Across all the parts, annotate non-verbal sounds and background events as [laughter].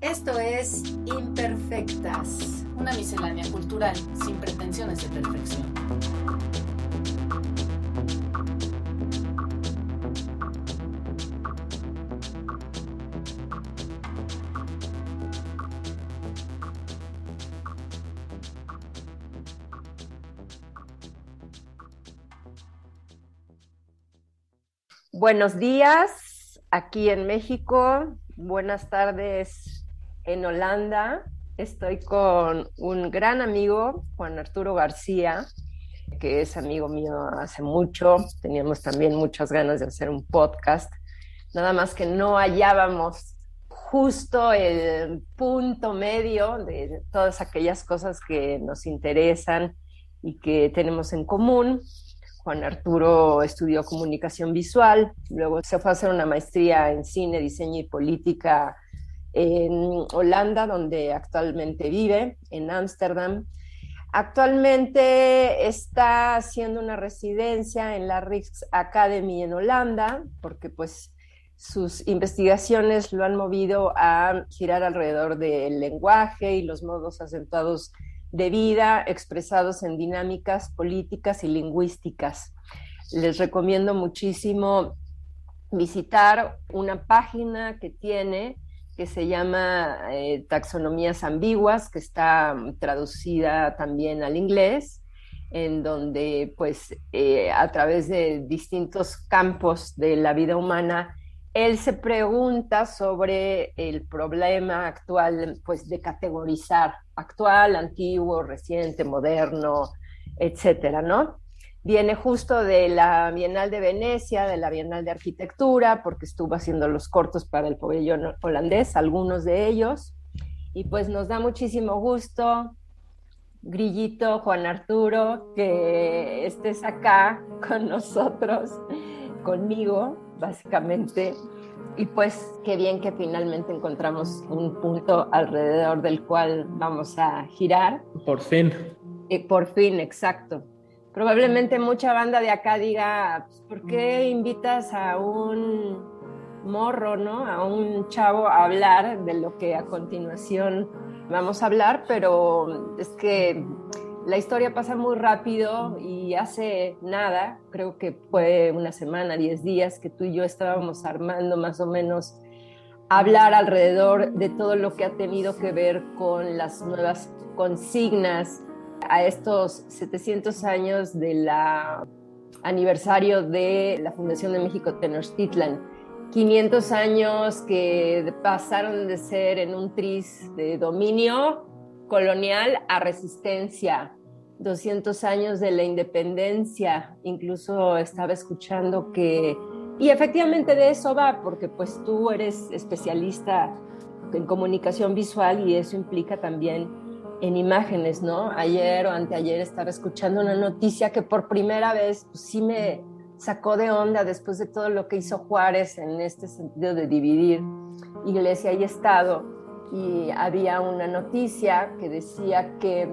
Esto es Imperfectas, una miscelánea cultural sin pretensiones de perfección. Buenos días aquí en México, buenas tardes en Holanda. Estoy con un gran amigo, Juan Arturo García, que es amigo mío hace mucho. Teníamos también muchas ganas de hacer un podcast, nada más que no hallábamos justo el punto medio de todas aquellas cosas que nos interesan y que tenemos en común. Juan Arturo estudió comunicación visual, luego se fue a hacer una maestría en cine, diseño y política en Holanda, donde actualmente vive, en Ámsterdam. Actualmente está haciendo una residencia en la Rijks Academy en Holanda, porque pues sus investigaciones lo han movido a girar alrededor del lenguaje y los modos acentuados de vida expresados en dinámicas políticas y lingüísticas. Les recomiendo muchísimo visitar una página que tiene que se llama eh, Taxonomías Ambiguas, que está traducida también al inglés, en donde pues eh, a través de distintos campos de la vida humana él se pregunta sobre el problema actual, pues de categorizar actual, antiguo, reciente, moderno, etcétera, ¿no? Viene justo de la Bienal de Venecia, de la Bienal de Arquitectura, porque estuvo haciendo los cortos para el pabellón holandés, algunos de ellos. Y pues nos da muchísimo gusto, Grillito, Juan Arturo, que estés acá con nosotros, conmigo, básicamente. Y pues qué bien que finalmente encontramos un punto alrededor del cual vamos a girar. Por fin. Y por fin, exacto. Probablemente mucha banda de acá diga, pues, ¿por qué invitas a un morro, ¿no? A un chavo a hablar de lo que a continuación vamos a hablar, pero es que la historia pasa muy rápido y hace nada, creo que fue una semana, diez días, que tú y yo estábamos armando más o menos hablar alrededor de todo lo que ha tenido que ver con las nuevas consignas a estos 700 años del aniversario de la Fundación de México Tenochtitlan. 500 años que pasaron de ser en un tris de dominio colonial a resistencia, 200 años de la independencia, incluso estaba escuchando que, y efectivamente de eso va, porque pues tú eres especialista en comunicación visual y eso implica también en imágenes, ¿no? Ayer o anteayer estaba escuchando una noticia que por primera vez pues, sí me sacó de onda después de todo lo que hizo Juárez en este sentido de dividir iglesia y Estado y había una noticia que decía que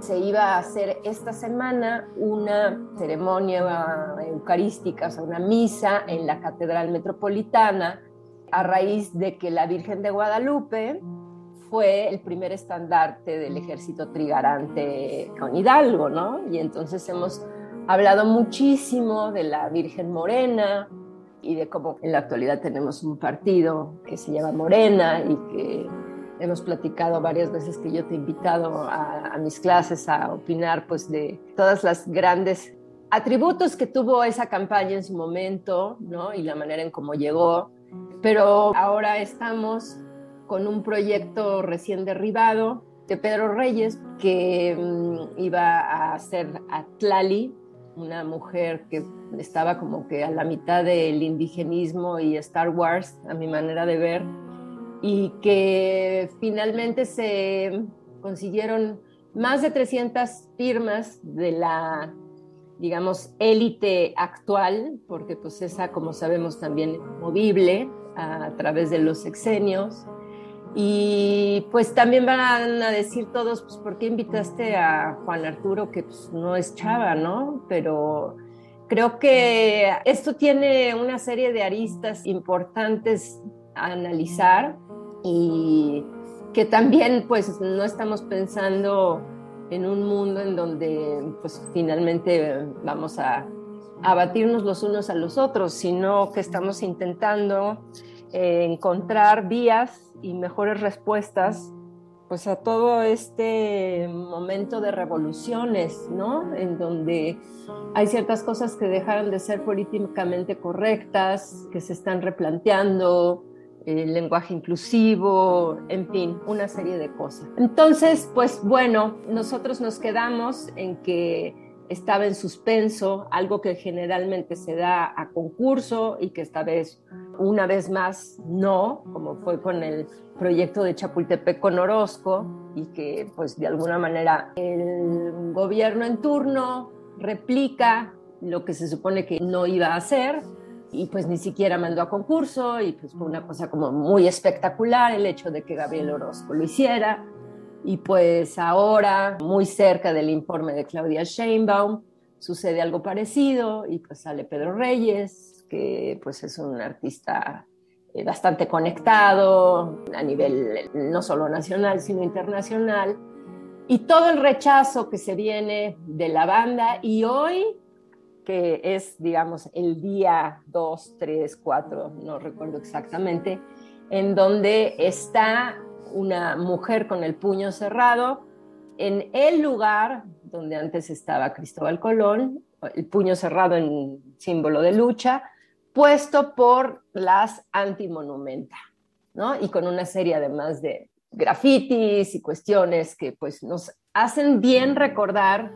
se iba a hacer esta semana una ceremonia eucarística, o sea, una misa en la Catedral Metropolitana a raíz de que la Virgen de Guadalupe fue el primer estandarte del ejército trigarante con Hidalgo, ¿no? Y entonces hemos hablado muchísimo de la Virgen Morena y de cómo en la actualidad tenemos un partido que se llama Morena y que hemos platicado varias veces que yo te he invitado a, mis clases a opinar pues de todas las grandes atributos que tuvo esa campaña en su momento, ¿no? Y la manera en cómo llegó. Pero ahora estamos con un proyecto recién derribado de Pedro Reyes que mm, iba a hacer a Tlali, una mujer que estaba como que a la mitad del indigenismo y Star Wars, a mi manera de ver y que finalmente se consiguieron más de 300 firmas de la, digamos, élite actual, porque pues esa, como sabemos, también movible a, través de los sexenios. Y pues también van a decir todos, pues, ¿por qué invitaste a Juan Arturo, que pues, no es chava, ¿no? Pero creo que esto tiene una serie de aristas importantes a analizar y que también pues no estamos pensando en un mundo en donde pues finalmente vamos a abatirnos los unos a los otros, sino que estamos intentando encontrar vías y mejores respuestas pues a todo este momento de revoluciones, ¿no? En donde hay ciertas cosas que dejaron de ser políticamente correctas, que se están replanteando, el lenguaje inclusivo, en fin, una serie de cosas. Entonces, pues bueno, nosotros nos quedamos en que estaba en suspenso, algo que generalmente se da a concurso y que esta vez, una vez más, no, como fue con el proyecto de Chapultepec con Orozco, y que pues de alguna manera el gobierno en turno replica lo que se supone que no iba a hacer y pues ni siquiera mandó a concurso y pues fue una cosa como muy espectacular el hecho de que Gabriel Orozco lo hiciera. Y pues ahora, muy cerca del informe de Claudia Sheinbaum, sucede algo parecido y pues sale Pedro Reyes, que pues es un artista eh, bastante conectado a nivel no solo nacional, sino internacional. Y todo el rechazo que se viene de la banda y hoy, que es, digamos, el día 2, 3, 4, no recuerdo exactamente, en donde está una mujer con el puño cerrado en el lugar donde antes estaba Cristóbal Colón, el puño cerrado en símbolo de lucha, puesto por las antimonumenta, ¿no? Y con una serie además de grafitis y cuestiones que pues nos hacen bien recordar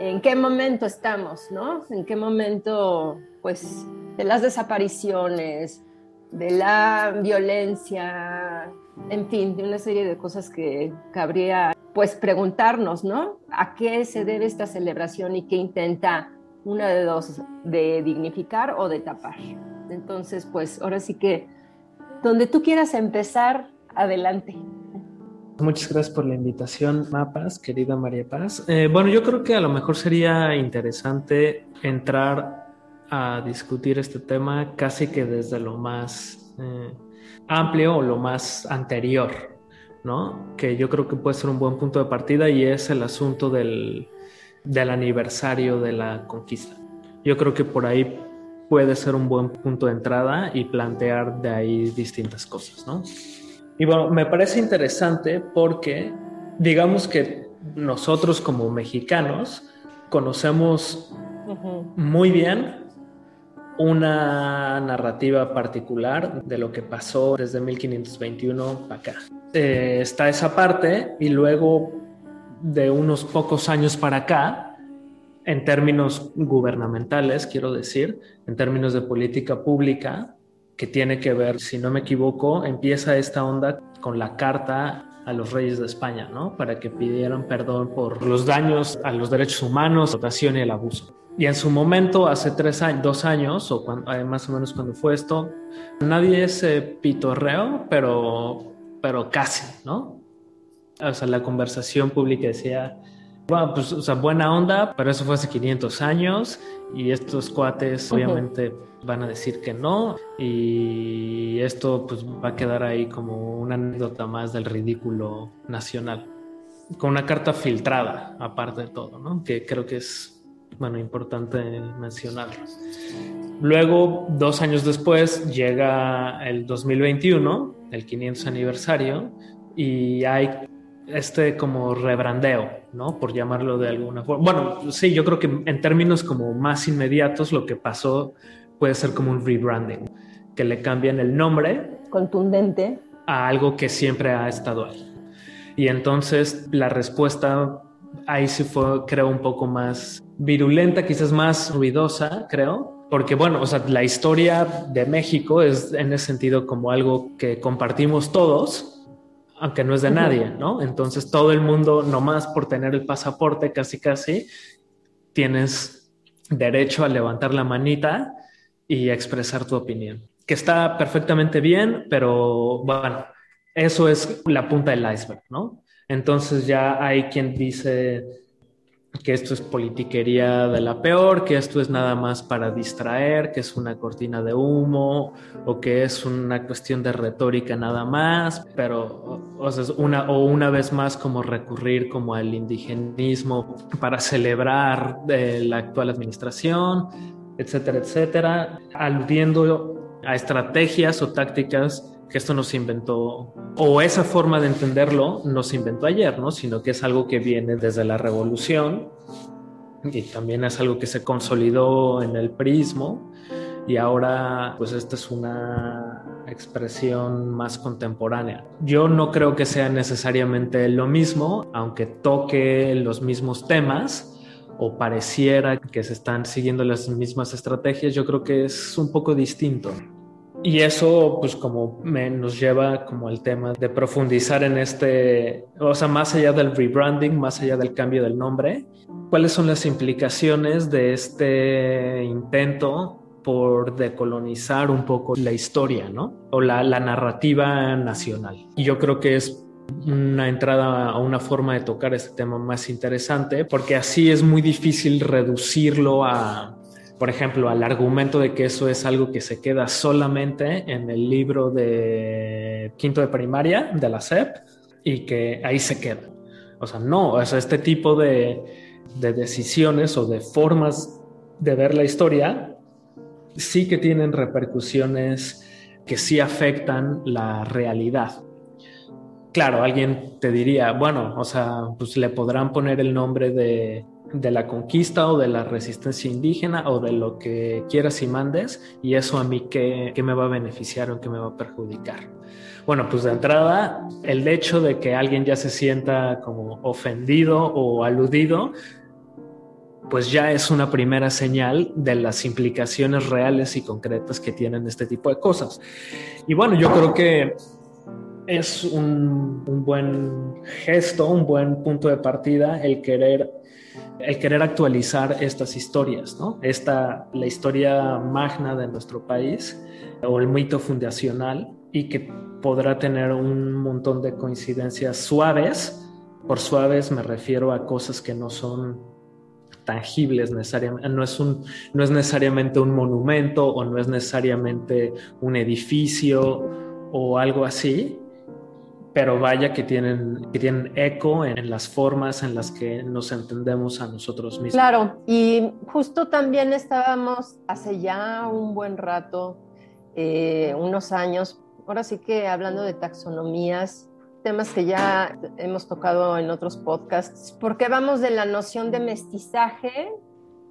en qué momento estamos, ¿no? En qué momento pues de las desapariciones, de la violencia, en fin, de una serie de cosas que cabría pues preguntarnos, ¿no? ¿A qué se debe esta celebración y qué intenta una de dos, de dignificar o de tapar? Entonces, pues ahora sí que donde tú quieras empezar, adelante. Muchas gracias por la invitación, Mapas, querida María Paz. Eh, bueno, yo creo que a lo mejor sería interesante entrar a discutir este tema casi que desde lo más eh, amplio o lo más anterior, ¿no? Que yo creo que puede ser un buen punto de partida y es el asunto del, del aniversario de la conquista. Yo creo que por ahí puede ser un buen punto de entrada y plantear de ahí distintas cosas, ¿no? Y bueno, me parece interesante porque digamos que nosotros como mexicanos conocemos muy bien una narrativa particular de lo que pasó desde 1521 para acá. Eh, está esa parte y luego de unos pocos años para acá, en términos gubernamentales, quiero decir, en términos de política pública, que tiene que ver, si no me equivoco, empieza esta onda con la carta a los reyes de España, ¿no? Para que pidieran perdón por los daños a los derechos humanos, la y el abuso. Y en su momento, hace tres años, dos años, o eh, más o menos cuando fue esto, nadie es pitorreo, pero, pero casi, ¿no? O sea, la conversación pública decía, bueno, pues, o sea, buena onda, pero eso fue hace 500 años y estos cuates obviamente van a decir que no y esto pues va a quedar ahí como una anécdota más del ridículo nacional. Con una carta filtrada, aparte de todo, ¿no? Que creo que es bueno, importante mencionarlo. Luego, dos años después, llega el 2021, el 500 aniversario, y hay este como rebrandeo, ¿no? Por llamarlo de alguna forma. Bueno, sí, yo creo que en términos como más inmediatos lo que pasó puede ser como un rebranding, que le cambian el nombre. Contundente. A algo que siempre ha estado ahí. Y entonces la respuesta ahí sí fue, creo, un poco más virulenta, quizás más ruidosa, creo. Porque bueno, o sea, la historia de México es en ese sentido como algo que compartimos todos, aunque no es de nadie, ¿no? Entonces todo el mundo, nomás por tener el pasaporte, casi casi, tienes derecho a levantar la manita y a expresar tu opinión. Que está perfectamente bien, pero bueno, eso es la punta del iceberg, ¿no? Entonces ya hay quien dice que esto es politiquería de la peor, que esto es nada más para distraer, que es una cortina de humo o que es una cuestión de retórica nada más, pero o, sea, una, o una vez más como recurrir como al indigenismo para celebrar eh, la actual administración, etcétera, etcétera, aludiendo a estrategias o tácticas que esto no se inventó, o esa forma de entenderlo no se inventó ayer, ¿no? Sino que es algo que viene desde la revolución y también es algo que se consolidó en el prismo y ahora pues esta es una expresión más contemporánea. Yo no creo que sea necesariamente lo mismo, aunque toque los mismos temas, o pareciera que se están siguiendo las mismas estrategias, yo creo que es un poco distinto. Y eso, pues, como me, nos lleva como al tema de profundizar en este, o sea, más allá del rebranding, más allá del cambio del nombre, ¿cuáles son las implicaciones de este intento por decolonizar un poco la historia, ¿no? O la, la narrativa nacional. Y yo creo que es una entrada a una forma de tocar este tema más interesante, porque así es muy difícil reducirlo a por ejemplo, al argumento de que eso es algo que se queda solamente en el libro de quinto de primaria de la SEP y que ahí se queda. O sea, no, o sea, este tipo de, de decisiones o de formas de ver la historia sí que tienen repercusiones que sí afectan la realidad. Claro, alguien te diría, bueno, o sea, pues le podrán poner el nombre de de la conquista o de la resistencia indígena o de lo que quieras y mandes y eso a mí qué, me va a beneficiar o qué me va a perjudicar. Bueno, pues de entrada, el hecho de que alguien ya se sienta como ofendido o aludido, pues ya es una primera señal de las implicaciones reales y concretas que tienen este tipo de cosas. Y bueno, yo creo que es un, un buen gesto, un buen punto de partida el querer el querer actualizar estas historias, ¿no? Esta, la historia magna de nuestro país o el mito fundacional y que podrá tener un montón de coincidencias suaves. Por suaves me refiero a cosas que no son tangibles necesariamente, no es, un, no es necesariamente un monumento o no es necesariamente un edificio o algo así, pero vaya que tienen, que tienen eco en, las formas en las que nos entendemos a nosotros mismos. Claro, y justo también estábamos hace ya un buen rato, eh, unos años, ahora sí que hablando de taxonomías, temas que ya hemos tocado en otros podcasts, porque vamos de la noción de mestizaje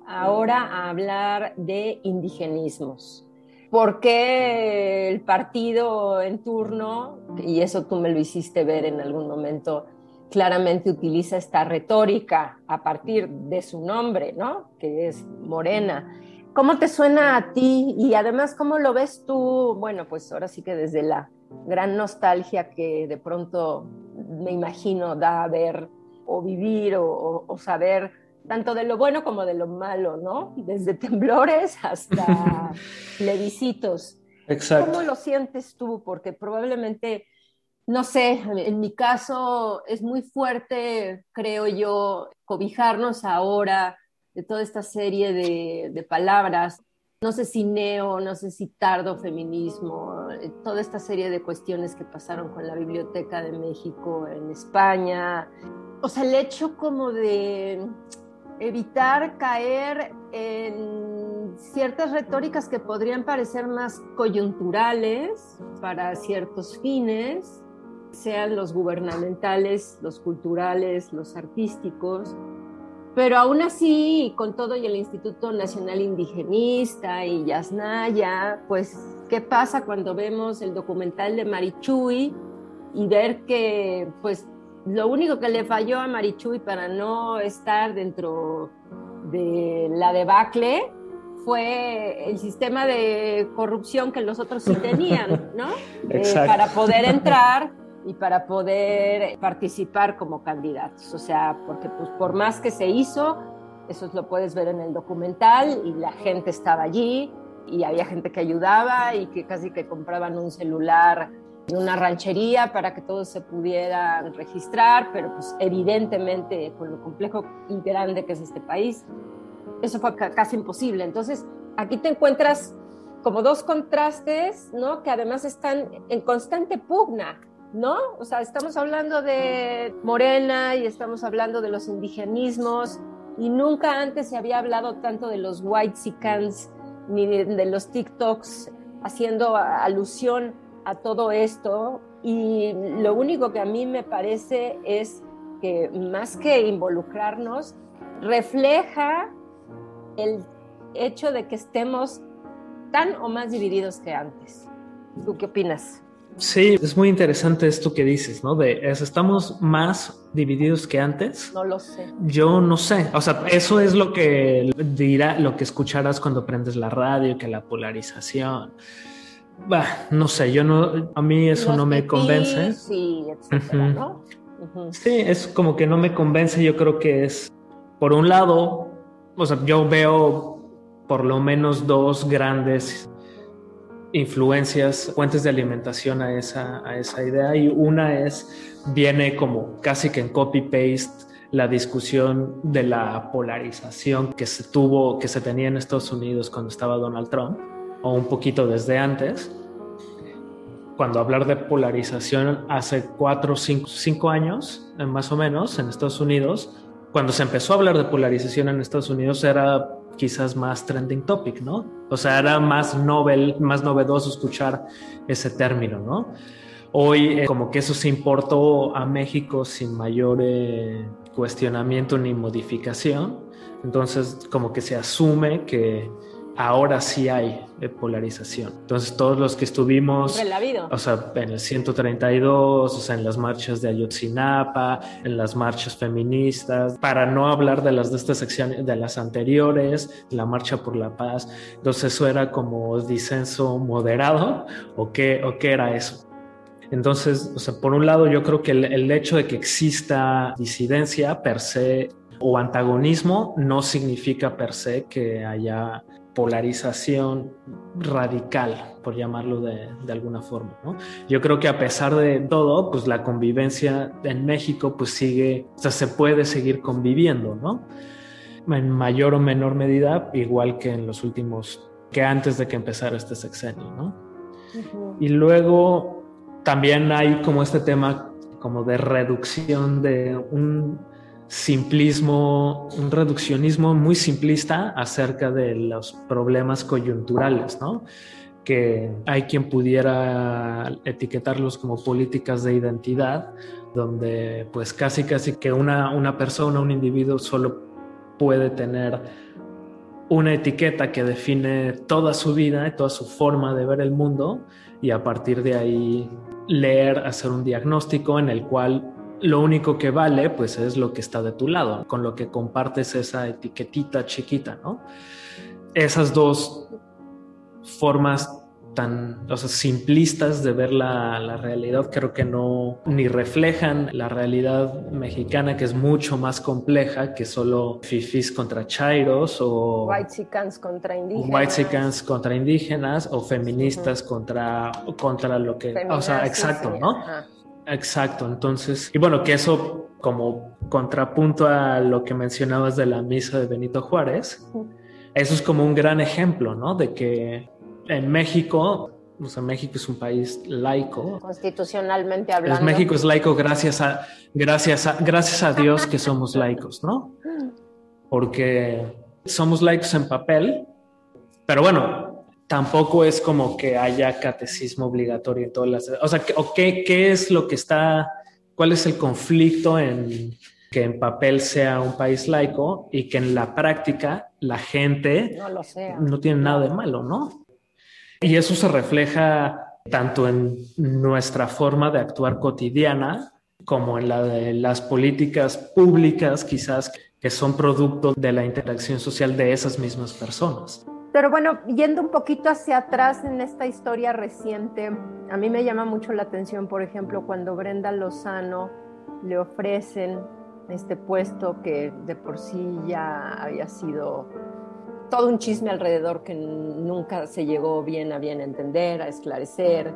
ahora a hablar de indigenismos por qué el partido en turno, y eso tú me lo hiciste ver en algún momento, claramente utiliza esta retórica a partir de su nombre, ¿no? Que es Morena. ¿Cómo te suena a ti? Y además, ¿cómo lo ves tú? Bueno, pues ahora sí que desde la gran nostalgia que de pronto me imagino da ver o vivir o saber tanto de lo bueno como de lo malo, ¿no? Desde temblores hasta [laughs] plebiscitos. Exacto. ¿Cómo lo sientes tú? Porque probablemente, no sé, en mi caso es muy fuerte, creo yo, cobijarnos ahora de toda esta serie de, de palabras. No sé si neo, no sé si tardo feminismo, toda esta serie de cuestiones que pasaron con la Biblioteca de México en España. O sea, el hecho como de evitar caer en ciertas retóricas que podrían parecer más coyunturales para ciertos fines, sean los gubernamentales, los culturales, los artísticos, pero aún así, con todo y el Instituto Nacional Indigenista y Yasnaya, pues, ¿qué pasa cuando vemos el documental de Marichuy y ver que, pues, lo único que le falló a Marichuy para no estar dentro de la debacle fue el sistema de corrupción que los otros sí tenían, ¿no? [laughs] Eh, para poder entrar y para poder participar como candidatos. O sea, porque pues por más que se hizo, eso lo puedes ver en el documental y la gente estaba allí y había gente que ayudaba y que casi que compraban un celular una ranchería para que todos se pudieran registrar, pero pues evidentemente con lo complejo y grande que es este país, eso fue casi imposible. Entonces, aquí te encuentras como dos contrastes, ¿no? Que además están en constante pugna, ¿no? O sea, estamos hablando de Morena y estamos hablando de los indigenismos y nunca antes se había hablado tanto de los white sicans ni de, los TikToks haciendo alusión a todo esto y lo único que a mí me parece es que más que involucrarnos, refleja el hecho de que estemos tan o más divididos que antes. ¿Tú qué opinas? Sí, es muy interesante esto que dices, ¿no? De estamos más divididos que antes. No lo sé. Yo no sé. O sea, eso es lo que dirá, lo que escucharás cuando prendes la radio, que la polarización. Bah, no sé, yo no, a mí eso no me convence. Sí, etcétera, ¿no? Sí, es como que no me convence. Yo creo que es, por un lado, o sea, yo veo por lo menos dos grandes influencias, fuentes de alimentación a esa, a esa idea y una es, viene como casi que en copy-paste la discusión de la polarización que se tuvo, que se tenía en Estados Unidos cuando estaba Donald Trump, o un poquito desde antes. Cuando hablar de polarización hace cuatro, cinco, cinco años, eh, más o menos, en Estados Unidos, cuando se empezó a hablar de polarización en Estados Unidos era quizás más trending topic, ¿no? O sea, era más novel, más novedoso escuchar ese término, ¿no? Hoy eh, como que eso se importó a México sin mayor eh, cuestionamiento ni modificación, entonces como que se asume que ahora sí hay polarización. Entonces todos los que estuvimos, o sea, en el 132, o sea, en las marchas de Ayotzinapa, en las marchas feministas, para no hablar de las de estas secciones, de las anteriores, la marcha por la paz, entonces eso era como disenso moderado, o qué, o qué era eso. Entonces, o sea, por un lado yo creo que el, el hecho de que exista disidencia per se o antagonismo no significa per se que haya polarización radical, por llamarlo de, alguna forma. ¿no? Yo creo que a pesar de todo, pues la convivencia en México pues sigue, o sea, se puede seguir conviviendo, ¿no? En mayor o menor medida, igual que en los últimos, que antes de que empezara este sexenio, ¿no? Y luego también hay como este tema como de reducción de un simplismo, un reduccionismo muy simplista acerca de los problemas coyunturales, ¿no? Que hay quien pudiera etiquetarlos como políticas de identidad, donde pues casi casi que una, una persona, un individuo solo puede tener una etiqueta que define toda su vida, toda su forma de ver el mundo y a partir de ahí leer, hacer un diagnóstico en el cual lo único que vale pues es lo que está de tu lado, con lo que compartes esa etiquetita chiquita, ¿no? Esas dos formas tan o sea, simplistas de ver la, la, realidad creo que no ni reflejan la realidad mexicana que es mucho más compleja que solo fifis contra chairos o white contra indígenas. white contra indígenas o feministas contra contra lo que o sea exacto no Exacto, entonces, y bueno, que eso como contrapunto a lo que mencionabas de la misa de Benito Juárez, eso es como un gran ejemplo, ¿no? De que en México, o sea, México es un país laico. Constitucionalmente hablando. México es laico gracias a, gracias a, gracias a Dios que somos laicos, ¿no? Porque somos laicos en papel, pero bueno, tampoco es como que haya catecismo obligatorio en todas las... O sea, ¿qué, ¿qué es lo que está, cuál es el conflicto en que en papel sea un país laico y que en la práctica la gente no, lo no tiene nada de malo, ¿no? Y eso se refleja tanto en nuestra forma de actuar cotidiana como en la de las políticas públicas quizás que son producto de la interacción social de esas mismas personas. Pero bueno, yendo un poquito hacia atrás en esta historia reciente, a mí me llama mucho la atención, por ejemplo, cuando Brenda Lozano le ofrecen este puesto que de por sí ya había sido todo un chisme alrededor que nunca se llegó bien a bien a entender, a esclarecer.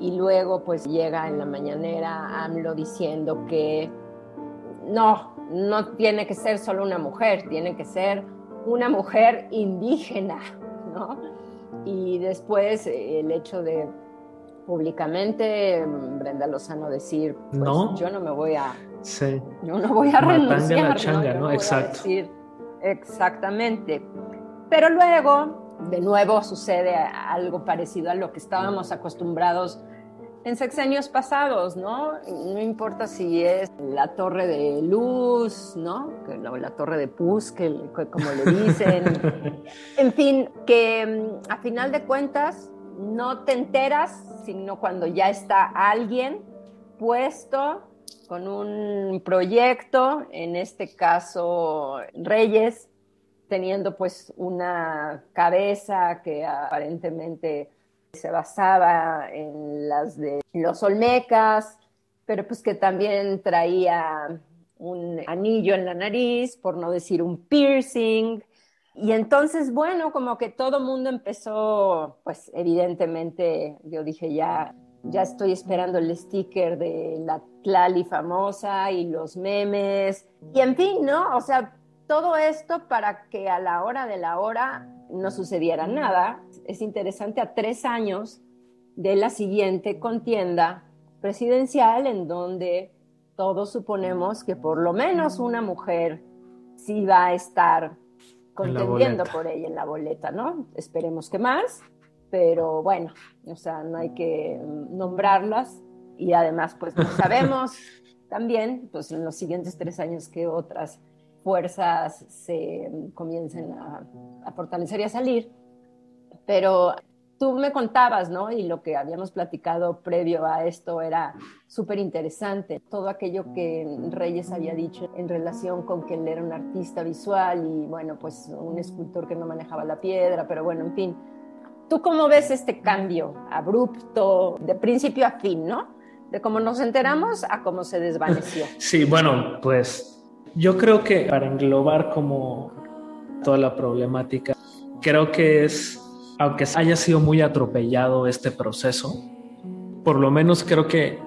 y luego pues llega en la mañanera AMLO diciendo que no, no tiene que ser solo una mujer, tiene que ser una mujer indígena, ¿no? Y después eh, el hecho de públicamente Brenda Lozano decir, pues, no. yo no me voy a, sí. yo no voy a renunciar, changa, ¿no? Exacto. exactamente. Pero luego, de nuevo, sucede algo parecido a lo que estábamos acostumbrados en sexenios pasados, ¿no? No importa si es la torre de luz, ¿no? La, torre de pus, que, como le dicen. [laughs] en fin, que mm, a final de cuentas no te enteras, sino cuando ya está alguien puesto con un proyecto, en este caso Reyes, teniendo pues una cabeza que aparentemente se basaba en las de los Olmecas, pero pues que también traía un anillo en la nariz, por no decir un piercing. Y entonces, bueno, como que todo mundo empezó, pues evidentemente, yo dije ya, ya estoy esperando el sticker de la Tlali famosa y los memes. Y en fin, ¿no? O sea, todo esto para que a la hora de la hora no sucediera nada. Es interesante a tres años de la siguiente contienda presidencial en donde todos suponemos que por lo menos una mujer sí va a estar contendiendo por ella en la boleta, ¿no? Esperemos que más, pero bueno, o sea, no hay que nombrarlas y además pues no [laughs] sabemos también, pues en los siguientes tres años que otras fuerzas se comiencen a, fortalecer y a salir. Pero tú me contabas, ¿no? Y lo que habíamos platicado previo a esto era súper interesante. Todo aquello que Reyes había dicho en relación con que él era un artista visual y, bueno, pues un escultor que no manejaba la piedra, pero bueno, en fin. ¿Tú cómo ves este cambio abrupto, de principio a fin, ¿no? De cómo nos enteramos a cómo se desvaneció. [laughs] Sí, bueno, pues yo creo que para englobar como toda la problemática, creo que es, aunque haya sido muy atropellado este proceso, por lo menos creo que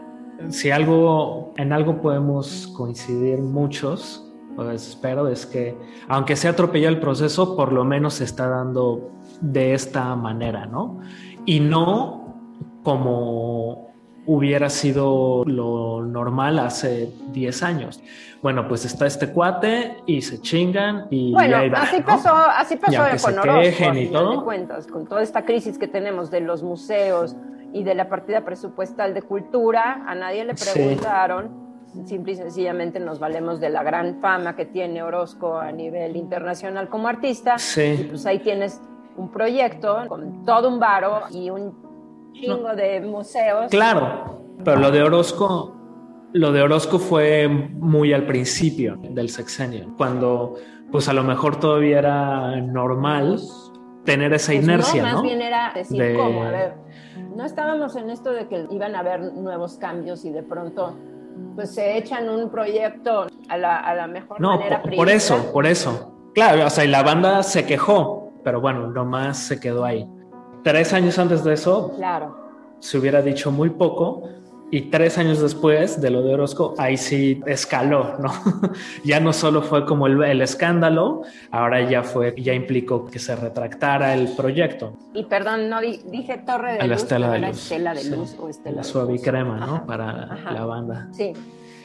si algo, en algo podemos coincidir muchos, pues espero, es que aunque sea atropellado el proceso, por lo menos se está dando de esta manera, ¿no? Y no como hubiera sido lo normal hace 10 años. Bueno, pues está este cuate y se chingan y bueno, ahí así pasó, así pasó con Orozco, y todo. cuentas, con toda esta crisis que tenemos de los museos y de la partida presupuestal de cultura, a nadie le preguntaron. Simple y sencillamente nos valemos de la gran fama que tiene Orozco a nivel internacional como artista. Sí. Y pues ahí tienes un proyecto con todo un varo y un chingo de museos. Claro, pero lo de Orozco, lo de Orozco fue muy al principio del sexenio, cuando pues a lo mejor todavía era normal tener esa pues inercia, no, más bien era decir cómo, a ver, no estábamos en esto de que iban a haber nuevos cambios y de pronto pues se echan un proyecto a la, a la mejor manera. Por, por eso, por eso. Claro, o sea, y la banda se quejó, pero bueno, nomás se quedó ahí tres años antes de eso, claro. se hubiera dicho muy poco. Y tres años después de lo de Orozco, ahí sí escaló, ¿no? [laughs] ya no solo fue como el, escándalo, ahora ya fue, ya implicó que se retractara el proyecto. Y perdón, no dije Torre de la Luz, Estela de Luz. Estela de Luz o Estela La suave crema, ¿no? Para la banda. Sí,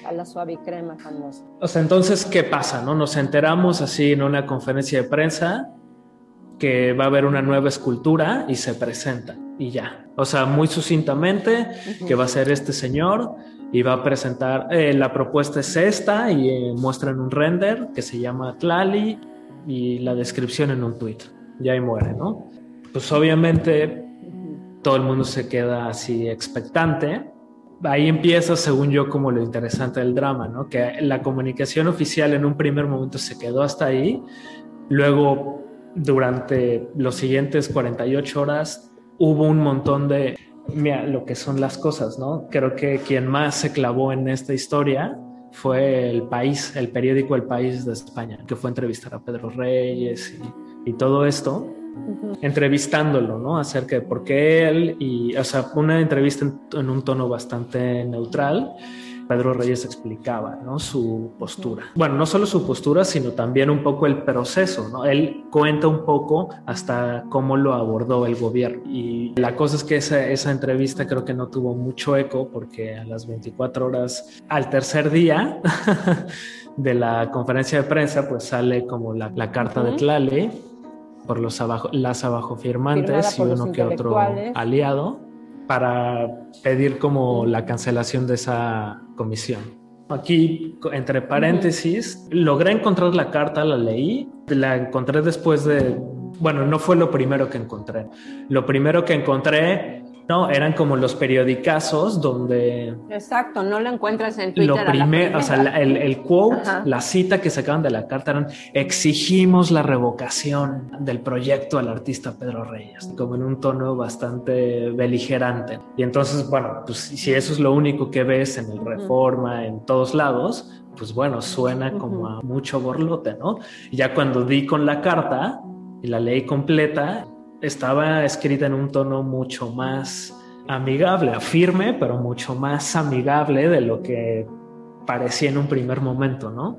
a la suave crema famosa. O sea, entonces, ¿qué pasa, no? Nos enteramos así en una conferencia de prensa que va a haber una nueva escultura y se presenta y ya. O sea, muy sucintamente que va a ser este señor y va a presentar, eh, la propuesta es esta y eh, muestran un render que se llama Tlali y la descripción en un tweet. Ya ahí muere, ¿no? Pues obviamente todo el mundo se queda así expectante. Ahí empieza, según yo, como lo interesante del drama, ¿no? Que la comunicación oficial en un primer momento se quedó hasta ahí, luego durante los siguientes 48 horas hubo un montón de, mira, lo que son las cosas, ¿no? Creo que quien más se clavó en esta historia fue el país, el periódico El País de España, que fue a entrevistar a Pedro Reyes y, todo esto. entrevistándolo, ¿no? Acerca de por qué él y, o sea, una entrevista en un tono bastante neutral Pedro Reyes explicaba ¿no? su postura. Bueno, no solo su postura, sino también un poco el proceso. ¿no? Él cuenta un poco hasta cómo lo abordó el gobierno. Y la cosa es que esa, esa entrevista creo que no tuvo mucho eco porque a las 24 horas, al tercer día [laughs] de la conferencia de prensa, pues sale como la, la carta de Tlale por los abajo, las abajo firmantes y uno que otro aliado para pedir como la cancelación de esa comisión. Aquí, entre paréntesis, logré encontrar la carta, la leí, la encontré después de, bueno, no fue lo primero que encontré. Lo primero que encontré no, eran como los periodicazos donde... Exacto, no lo encuentras en Twitter. Lo primero, o sea, el, el quote, la cita que sacaban de la carta eran, exigimos la revocación del proyecto al artista Pedro Reyes, como en un tono bastante beligerante. Y entonces, bueno, pues si eso es lo único que ves en el Reforma, en todos lados, pues bueno, suena como a mucho borlote, ¿no? Y ya cuando di con la carta y la leí completa, estaba escrita en un tono mucho más amigable, firme, pero mucho más amigable de lo que parecía en un primer momento, ¿no?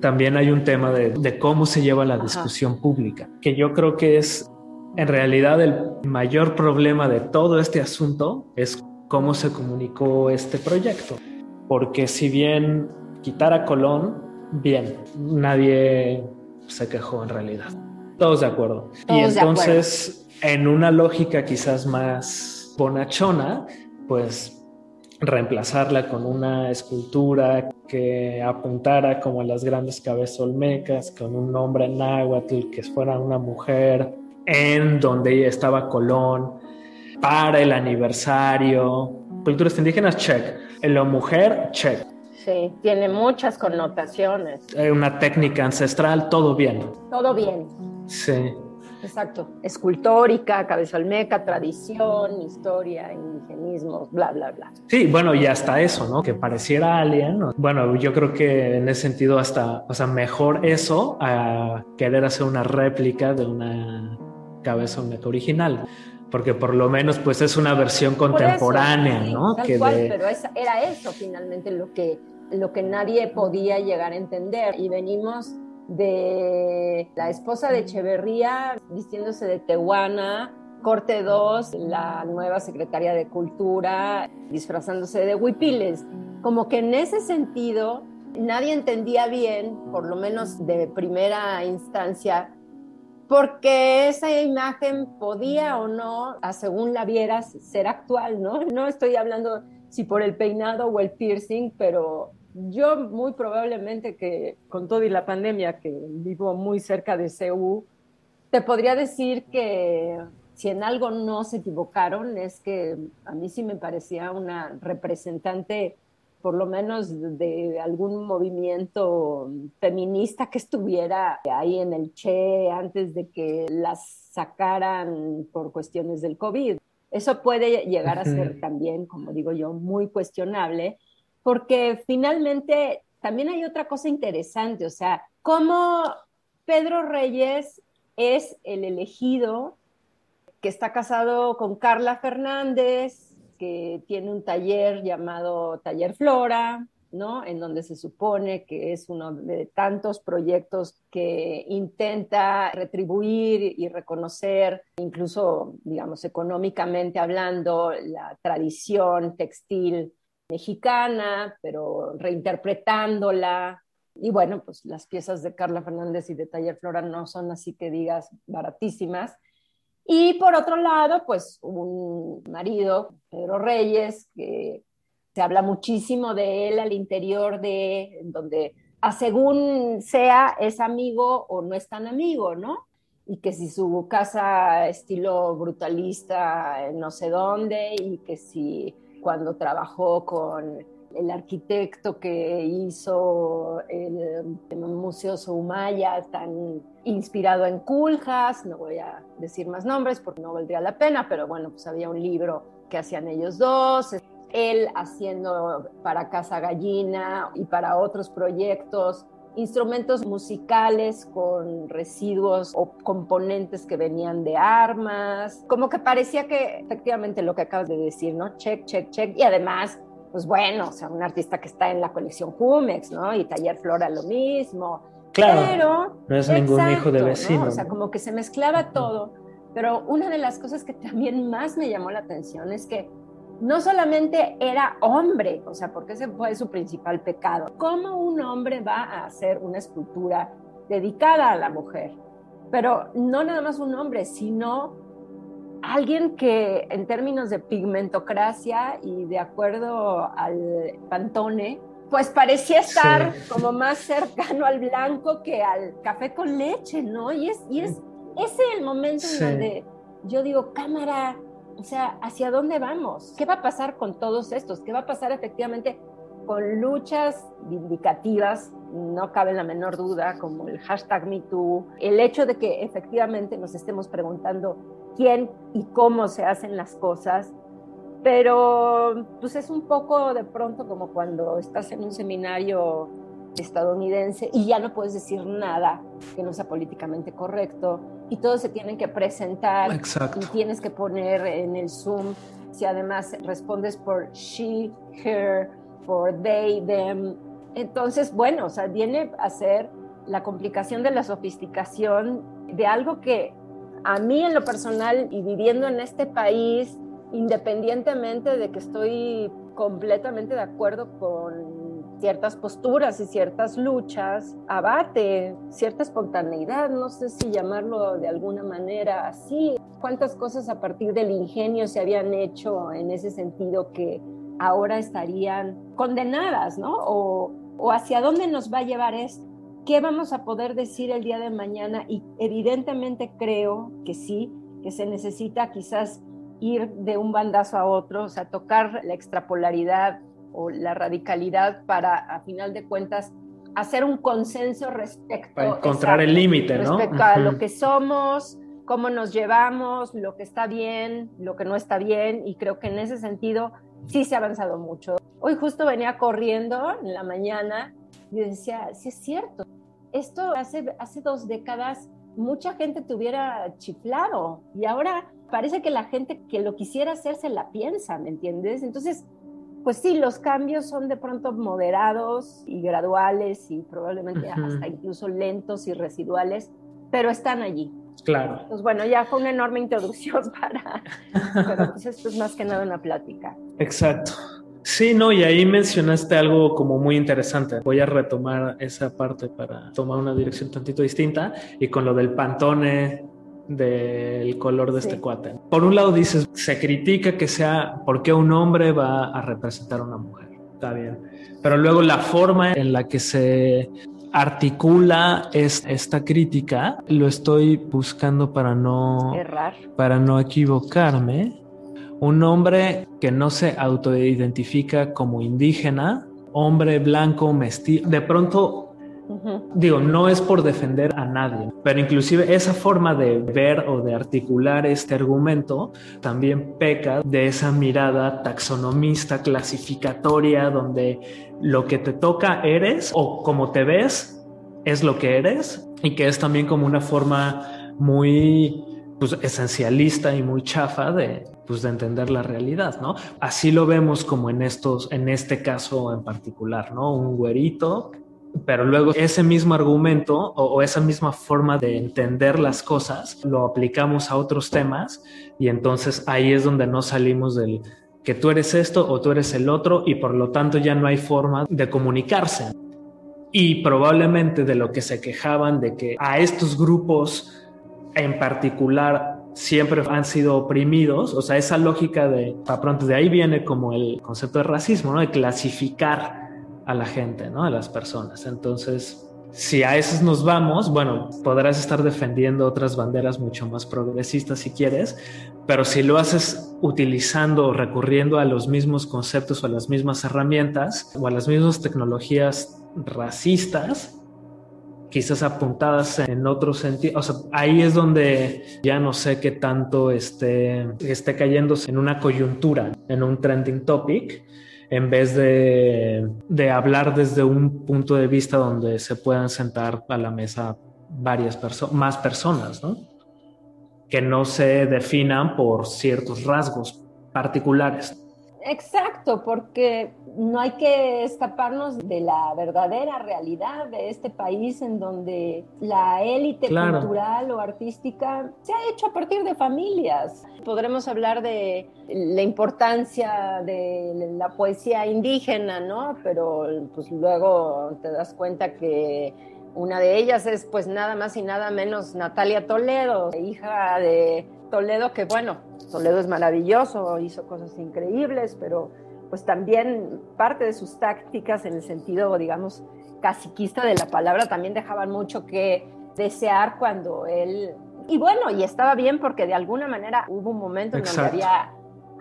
También hay un tema de, cómo se lleva la discusión pública, que yo creo que es en realidad el mayor problema de todo este asunto es cómo se comunicó este proyecto. Porque si bien quitar a Colón, bien, nadie se quejó en realidad. Todos de acuerdo. y entonces, en una lógica quizás más bonachona, pues reemplazarla con una escultura que apuntara como a las grandes cabezas olmecas, con un nombre náhuatl, que fuera una mujer, en donde estaba Colón, para el aniversario. Culturas indígenas, check. En la mujer, check. Sí, tiene muchas connotaciones. Una técnica ancestral, todo bien. Todo bien. Sí. Exacto. Escultórica, cabeza olmeca, tradición, historia, indigenismo, bla, bla, bla. Sí, bueno, y hasta eso, ¿no? Que pareciera alien. Bueno, yo creo que en ese sentido hasta, o sea, mejor eso a querer hacer una réplica de una cabeza olmeca original. Porque por lo menos pues es una versión contemporánea, ¿no? Tal cual, pero era eso finalmente lo que, lo que nadie podía llegar a entender. Y venimos de la esposa de Echeverría vistiéndose de Tehuana, Corte 2, la nueva secretaria de Cultura, disfrazándose de huipiles. Como que en ese sentido nadie entendía bien, por lo menos de primera instancia, porque esa imagen podía o no, a según la vieras, ser actual, ¿no? No estoy hablando si por el peinado o el piercing, pero yo muy probablemente que con todo y la pandemia, que vivo muy cerca de CEU, te podría decir que si en algo no se equivocaron es que a mí sí me parecía una representante por lo menos de algún movimiento feminista que estuviera ahí en el Che antes de que las sacaran por cuestiones del COVID. Eso puede llegar a ser también, como digo yo, muy cuestionable, porque finalmente también hay otra cosa interesante, o sea, cómo Pedro Reyes es el elegido que está casado con Carla Fernández, que tiene un taller llamado Taller Flora, ¿no? En donde se supone que es uno de tantos proyectos que intenta retribuir y reconocer, incluso, digamos, económicamente hablando, la tradición textil mexicana, pero reinterpretándola. Y bueno, pues las piezas de Carla Fernández y de Taller Flora no son así que digas baratísimas. Y por otro lado, pues un marido, Pedro Reyes, que se habla muchísimo de él al interior de, donde a según sea, es amigo o no es tan amigo, ¿no? Y que si su casa estilo brutalista no sé dónde, y que si cuando trabajó con el arquitecto que hizo el, Museo Soumaya, tan inspirado en Culjas, no voy a decir más nombres porque no valdría la pena, pero bueno, pues había un libro que hacían ellos dos, él haciendo para Casa Gallina y para otros proyectos instrumentos musicales con residuos o componentes que venían de armas, como que parecía que efectivamente lo que acabas de decir, ¿no? Check, check, check. Y además, pues bueno, o sea, un artista que está en la colección Jumex, ¿no? Y Taller Flora lo mismo. Claro. Pero, no es ningún hijo de vecino. O sea, como que se mezclaba todo. Pero una de las cosas que también más me llamó la atención es que no solamente era hombre, o sea, porque ese fue su principal pecado. ¿Cómo un hombre va a hacer una escultura dedicada a la mujer? Pero no nada más un hombre, sino alguien que en términos de pigmentocracia y de acuerdo al Pantone, pues parecía estar como más cercano al blanco que al café con leche, ¿no? Y es, y es ese el momento en donde yo digo, cámara, o sea, ¿hacia dónde vamos? ¿Qué va a pasar con todos estos? ¿Qué va a pasar efectivamente con luchas vindicativas? No cabe la menor duda, como el hashtag MeToo, el hecho de que efectivamente nos estemos preguntando quién y cómo se hacen las cosas, pero pues es un poco de pronto como cuando estás en un seminario estadounidense y ya no puedes decir nada que no sea políticamente correcto y todos se tienen que presentar y tienes que poner en el Zoom si además respondes por she, her, por they, them. Entonces, bueno, o sea, viene a ser la complicación de la sofisticación de algo que a mí en lo personal y viviendo en este país, independientemente de que estoy completamente de acuerdo con ciertas posturas y ciertas luchas, abate cierta espontaneidad, no sé si llamarlo de alguna manera así. ¿Cuántas cosas a partir del ingenio se habían hecho en ese sentido que ahora estarían condenadas, ¿no? O, o hacia dónde nos va a llevar esto. ¿Qué vamos a poder decir el día de mañana? Y evidentemente creo que sí, que se necesita quizás ir de un bandazo a otro, o sea, tocar la extrapolaridad o la radicalidad para, a final de cuentas, hacer un consenso respecto para encontrar el límite, ¿no? Respecto a lo que somos, cómo nos llevamos, lo que está bien, lo que no está bien, y creo que en ese sentido sí se ha avanzado mucho. Hoy justo venía corriendo en la mañana y decía, sí es cierto, esto hace, hace dos décadas mucha gente te hubiera chiflado y ahora parece que la gente que lo quisiera hacer se la piensa, ¿me entiendes? Entonces, pues sí, los cambios son de pronto moderados y graduales y probablemente hasta incluso lentos y residuales, pero están allí. Claro. Pues bueno, ya fue una enorme introducción [laughs] para, pero pues esto es más que nada una plática. Exacto. Sí, no, y ahí mencionaste algo como muy interesante. Voy a retomar esa parte para tomar una dirección tantito distinta y con lo del pantone del color de este cuate. Por un lado dices, se critica que sea porque un hombre va a representar a una mujer. Está bien. Pero luego la forma en la que se articula es, esta crítica, lo estoy buscando para no errar, para no equivocarme. Un hombre que no se autoidentifica como indígena, hombre blanco, mestizo, de pronto Digo, no es por defender a nadie, pero inclusive esa forma de ver o de articular este argumento también peca de esa mirada taxonomista, clasificatoria, donde lo que te toca eres o como te ves es lo que eres y que es también como una forma muy pues, esencialista y muy chafa de, pues, de entender la realidad, ¿no? Así lo vemos como en estos, en este caso en particular, ¿no? Un güerito pero luego ese mismo argumento o, esa misma forma de entender las cosas lo aplicamos a otros temas y entonces ahí es donde no salimos del que tú eres esto o tú eres el otro y por lo tanto ya no hay forma de comunicarse. Y probablemente de lo que se quejaban de que a estos grupos en particular siempre han sido oprimidos, o sea, esa lógica de, para pronto de ahí viene como el concepto de racismo, ¿no? De clasificar a la gente, ¿no? A las personas. Entonces, si a esos nos vamos, bueno, podrás estar defendiendo otras banderas mucho más progresistas si quieres, pero si lo haces utilizando o recurriendo a los mismos conceptos o a las mismas herramientas o a las mismas tecnologías racistas, quizás apuntadas en otro sentido, o sea, ahí es donde ya no sé qué tanto esté, esté cayéndose en una coyuntura, en un trending topic, en vez de, de hablar desde un punto de vista donde se puedan sentar a la mesa varias más personas, ¿no? Que no se definan por ciertos rasgos particulares. Exacto, porque no hay que escaparnos de la verdadera realidad de este país en donde la élite cultural o artística se ha hecho a partir de familias. Podremos hablar de la importancia de la poesía indígena, ¿no? Pero pues luego te das cuenta que una de ellas es pues nada más y nada menos Natalia Toledo, hija de Toledo, que bueno, Toledo es maravilloso, hizo cosas increíbles, pero pues también parte de sus tácticas en el sentido, digamos, caciquista de la palabra también dejaban mucho que desear cuando él... Y bueno, y estaba bien porque de alguna manera hubo un momento en donde había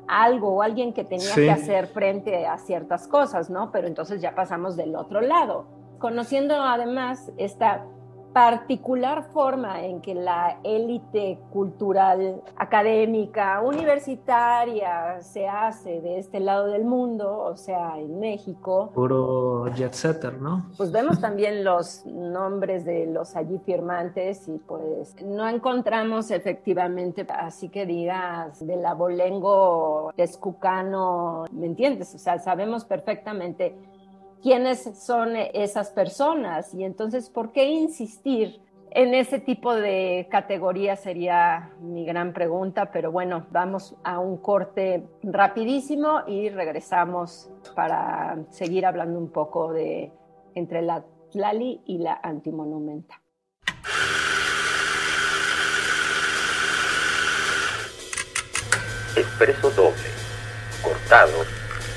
algo o alguien que tenía que hacer frente a ciertas cosas, ¿no? Pero entonces ya pasamos del otro lado. Conociendo además esta particular forma en que la élite cultural, académica, universitaria se hace de este lado del mundo, o sea, en México. Puro jet setter, ¿no? Pues vemos también los nombres de los allí firmantes y pues no encontramos efectivamente, así que digas, del abolengo escucano, ¿me entiendes? O sea, sabemos perfectamente quiénes son esas personas y entonces por qué insistir en ese tipo de categoría sería mi gran pregunta, pero bueno, vamos a un corte rapidísimo y regresamos para seguir hablando un poco de entre la Tlali y la antimonumenta. Expreso doble, cortado,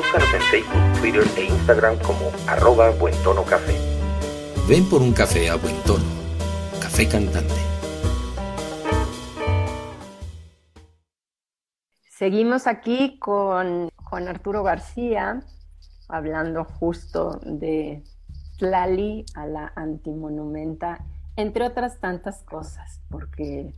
Búscanos en Facebook, Twitter e Instagram como arroba Buen Tono Café. Ven por un café a buen tono. Café cantante. Seguimos aquí con Juan Arturo García, hablando justo de Tlali a la antimonumenta, entre otras tantas cosas, porque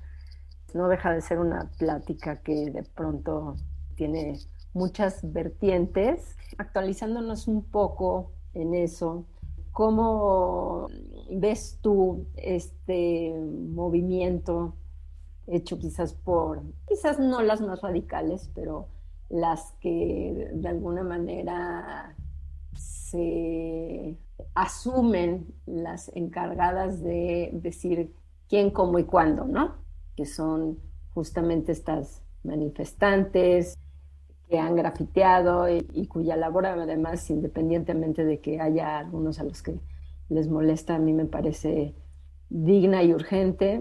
no deja de ser una plática que de pronto tiene muchas vertientes. Actualizándonos un poco en eso, ¿Cómo ves tú este movimiento hecho quizás por, quizás no las más radicales, pero las que de alguna manera se asumen las encargadas de decir quién, cómo y cuándo, ¿no? Que son justamente estas manifestantes, que han grafiteado y, cuya labor además, independientemente de que haya algunos a los que les molesta, a mí me parece digna y urgente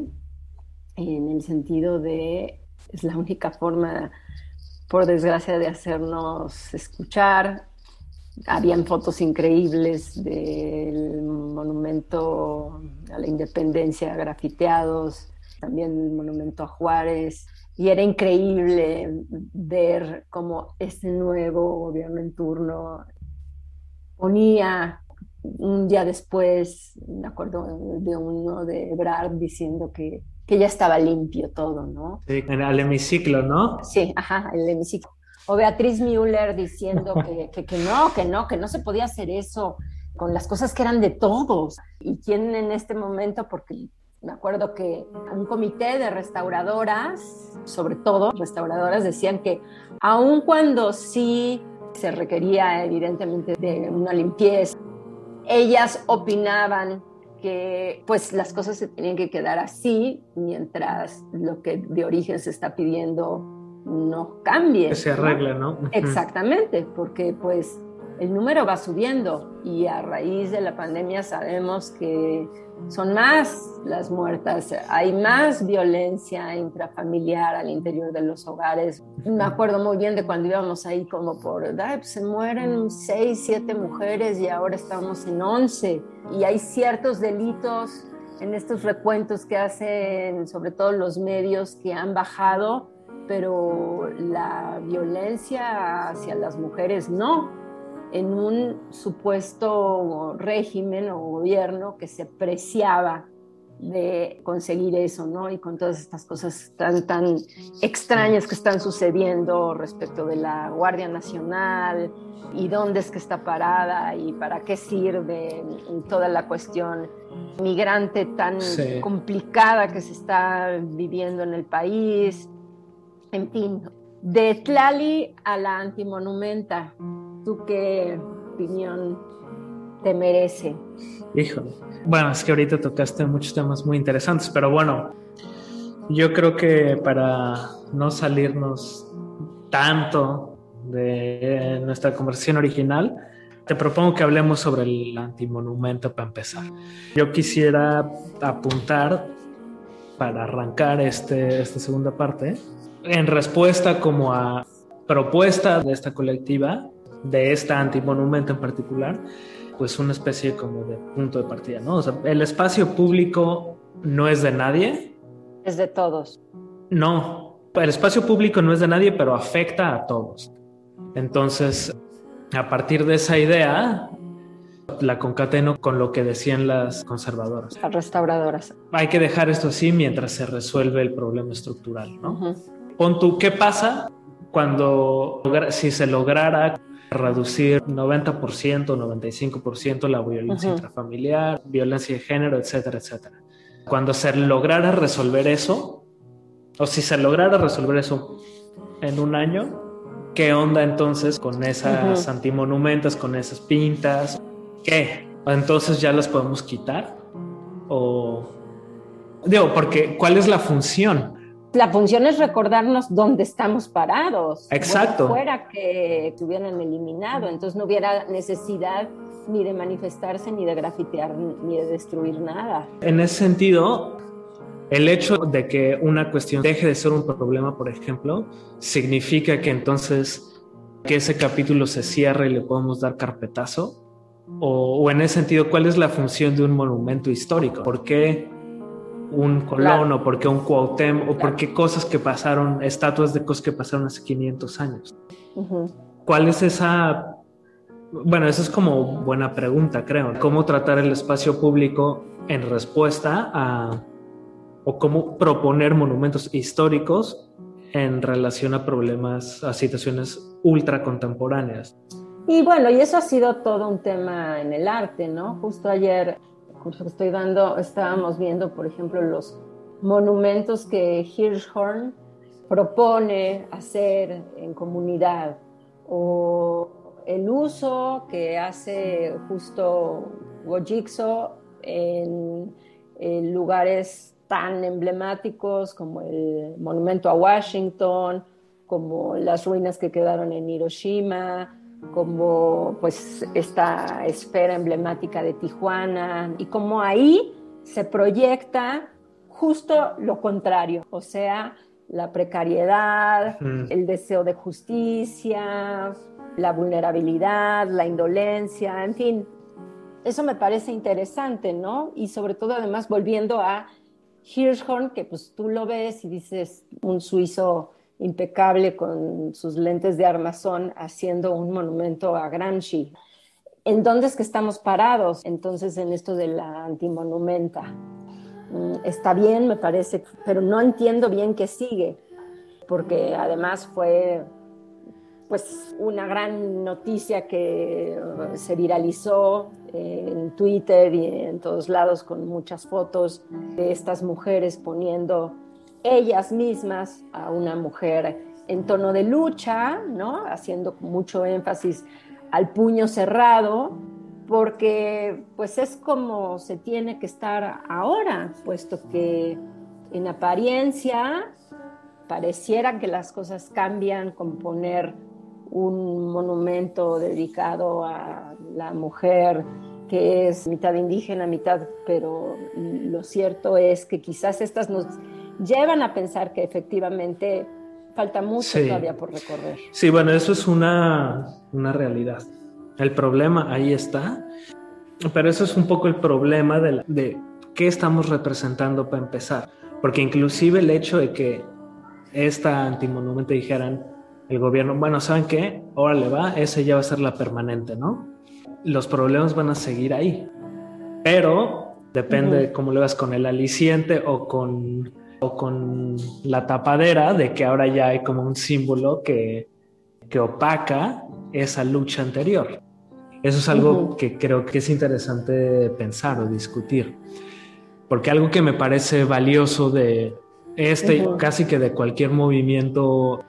en el sentido de es la única forma, por desgracia, de hacernos escuchar. Habían fotos increíbles del monumento a la independencia grafiteados, también el monumento a Juárez, y era increíble ver cómo ese nuevo gobierno en turno ponía un día después, me acuerdo de uno de Ebrard diciendo que, que ya estaba limpio todo, ¿no? Sí, en el hemiciclo, ¿no? Sí, ajá, el hemiciclo. O Beatriz Müller diciendo que, [laughs] que, que no, que no, que no se podía hacer eso con las cosas que eran de todos. Y quién en este momento, porque me acuerdo que un comité de restauradoras, sobre todo restauradoras, decían que aun cuando sí se requería evidentemente de una limpieza, ellas opinaban que pues las cosas se tenían que quedar así mientras lo que de origen se está pidiendo no cambie. Que se arregle, ¿no? Exactamente, porque pues el número va subiendo y a raíz de la pandemia sabemos que son más las muertas, hay más violencia intrafamiliar al interior de los hogares. Me acuerdo muy bien de cuando íbamos ahí como por, pues se mueren seis, siete mujeres y ahora estamos en once. Y hay ciertos delitos en estos recuentos que hacen sobre todo los medios que han bajado, pero la violencia hacia las mujeres no en un supuesto régimen o gobierno que se preciaba de conseguir eso, ¿no? Y con todas estas cosas tan, tan extrañas que están sucediendo respecto de la Guardia Nacional y dónde es que está parada y para qué sirve toda la cuestión migrante tan complicada que se está viviendo en el país. En fin, de Tlali a la antimonumenta, ¿Tú qué opinión te merece? Híjole. Bueno, es que ahorita tocaste muchos temas muy interesantes, pero bueno, yo creo que para no salirnos tanto de nuestra conversación original, te propongo que hablemos sobre el antimonumento para empezar. Yo quisiera apuntar para arrancar este, esta segunda parte, en respuesta como a propuesta de esta colectiva, de esta antimonumento en particular, pues una especie como de punto de partida, ¿no? O sea, el espacio público no es de nadie. Es de todos. No, el espacio público no es de nadie, pero afecta a todos. Entonces, a partir de esa idea, la concateno con lo que decían las conservadoras. Las restauradoras. Hay que dejar esto así mientras se resuelve el problema estructural, ¿no? Pon tú, ¿qué pasa cuando, si se lograra reducir 90%, 95% la violencia intrafamiliar, violencia de género, etcétera, etcétera. Cuando se lograra resolver eso, o si se lograra resolver eso en un año, ¿qué onda entonces con esas antimonumentos, con esas pintas? ¿Qué? Entonces ya las podemos quitar? O digo, porque ¿cuál es la función? La función es recordarnos dónde estamos parados. Exacto. fuera que, te hubieran eliminado, entonces no hubiera necesidad ni de manifestarse, ni de grafitear, ni de destruir nada. En ese sentido, el hecho de que una cuestión deje de ser un problema, por ejemplo, significa que entonces que ese capítulo se cierre y le podemos dar carpetazo. O, o en ese sentido, ¿cuál es la función de un monumento histórico? ¿Por qué? Un Colón o porque un Cuauhtémoc o porque cosas que pasaron, estatuas de cosas que pasaron hace 500 años. ¿Cuál es esa? Bueno, esa es como buena pregunta, creo. ¿Cómo tratar el espacio público en respuesta a o cómo proponer monumentos históricos en relación a problemas, a situaciones ultra contemporáneas? Y bueno, y eso ha sido todo un tema en el arte, ¿no? Justo ayer que estoy dando, estábamos viendo, por ejemplo, los monumentos que Hirschhorn propone hacer en comunidad o el uso que hace justo Wojcicko en, en lugares tan emblemáticos como el monumento a Washington, como las ruinas que quedaron en Hiroshima, como pues esta esfera emblemática de Tijuana y como ahí se proyecta justo lo contrario, o sea, la precariedad, el deseo de justicia, la vulnerabilidad, la indolencia, en fin, eso me parece interesante, ¿no? Y sobre todo además volviendo a Hirschhorn, que pues tú lo ves y dices un suizo impecable con sus lentes de armazón haciendo un monumento a Gramsci. ¿En dónde es que estamos parados entonces en esto de la antimonumenta? Mm, está bien, me parece, pero no entiendo bien qué sigue, porque además fue pues una gran noticia que uh, se viralizó en Twitter y en todos lados con muchas fotos de estas mujeres poniendo ellas mismas a una mujer en tono de lucha, ¿no? Haciendo mucho énfasis al puño cerrado, porque pues es como se tiene que estar ahora, puesto que en apariencia pareciera que las cosas cambian con poner un monumento dedicado a la mujer que es mitad indígena, mitad, pero lo cierto es que quizás estas nos llevan a pensar que efectivamente falta mucho todavía por recorrer. Sí, bueno, eso es una, una realidad. El problema ahí está, pero eso es un poco el problema de, de qué estamos representando para empezar, porque inclusive el hecho de que esta antimonumento dijeran el gobierno, bueno, ¿saben qué? Ahora le va, esa ya va a ser la permanente, ¿no? Los problemas van a seguir ahí, pero depende de cómo le vas con el aliciente o con, o con la tapadera de que ahora ya hay como un símbolo que, que opaca esa lucha anterior. Eso es algo que creo que es interesante pensar o discutir, porque algo que me parece valioso de este, casi que de cualquier movimiento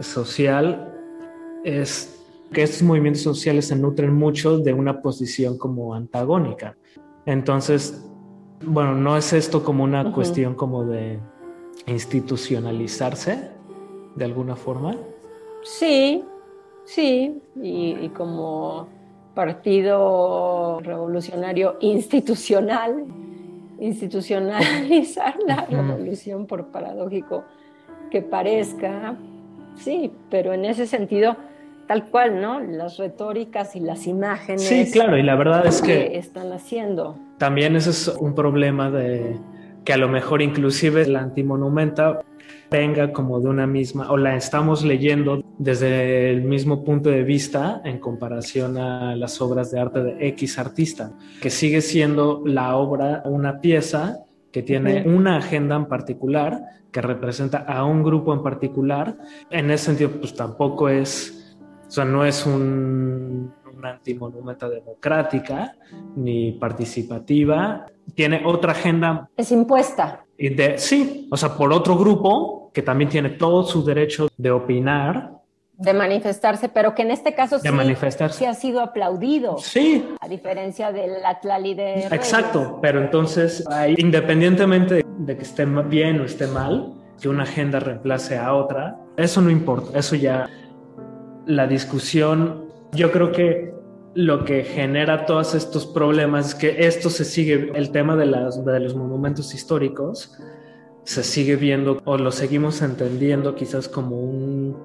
social, es que estos movimientos sociales se nutren mucho de una posición como antagónica. Entonces, bueno, ¿no es esto como una cuestión como de institucionalizarse de alguna forma? Sí, sí, y como partido revolucionario institucional, institucionalizar la revolución, por paradójico que parezca, sí, pero en ese sentido, tal cual, ¿no? Las retóricas y las imágenes. Sí, claro, y la verdad es que, están haciendo. También ese es un problema de que a lo mejor inclusive la antimonumenta venga como de una misma, o la estamos leyendo desde el mismo punto de vista en comparación a las obras de arte de X artista, que sigue siendo la obra una pieza que tiene una agenda en particular, que representa a un grupo en particular. En ese sentido, pues tampoco es, o sea, no es un, una antimonumenta democrática ni participativa, tiene otra agenda. Es impuesta. De, sí, o sea, por otro grupo que también tiene todo su derecho de opinar. De manifestarse, pero que en este caso de sí, sí ha sido aplaudido. Sí. A diferencia del Atlali de. Exacto, pero entonces, ahí, independientemente de que esté bien o esté mal, que una agenda reemplace a otra, eso no importa, eso ya. La discusión, yo creo que lo que genera todos estos problemas es que esto se sigue, el tema de, los monumentos históricos, se sigue viendo o lo seguimos entendiendo quizás como un,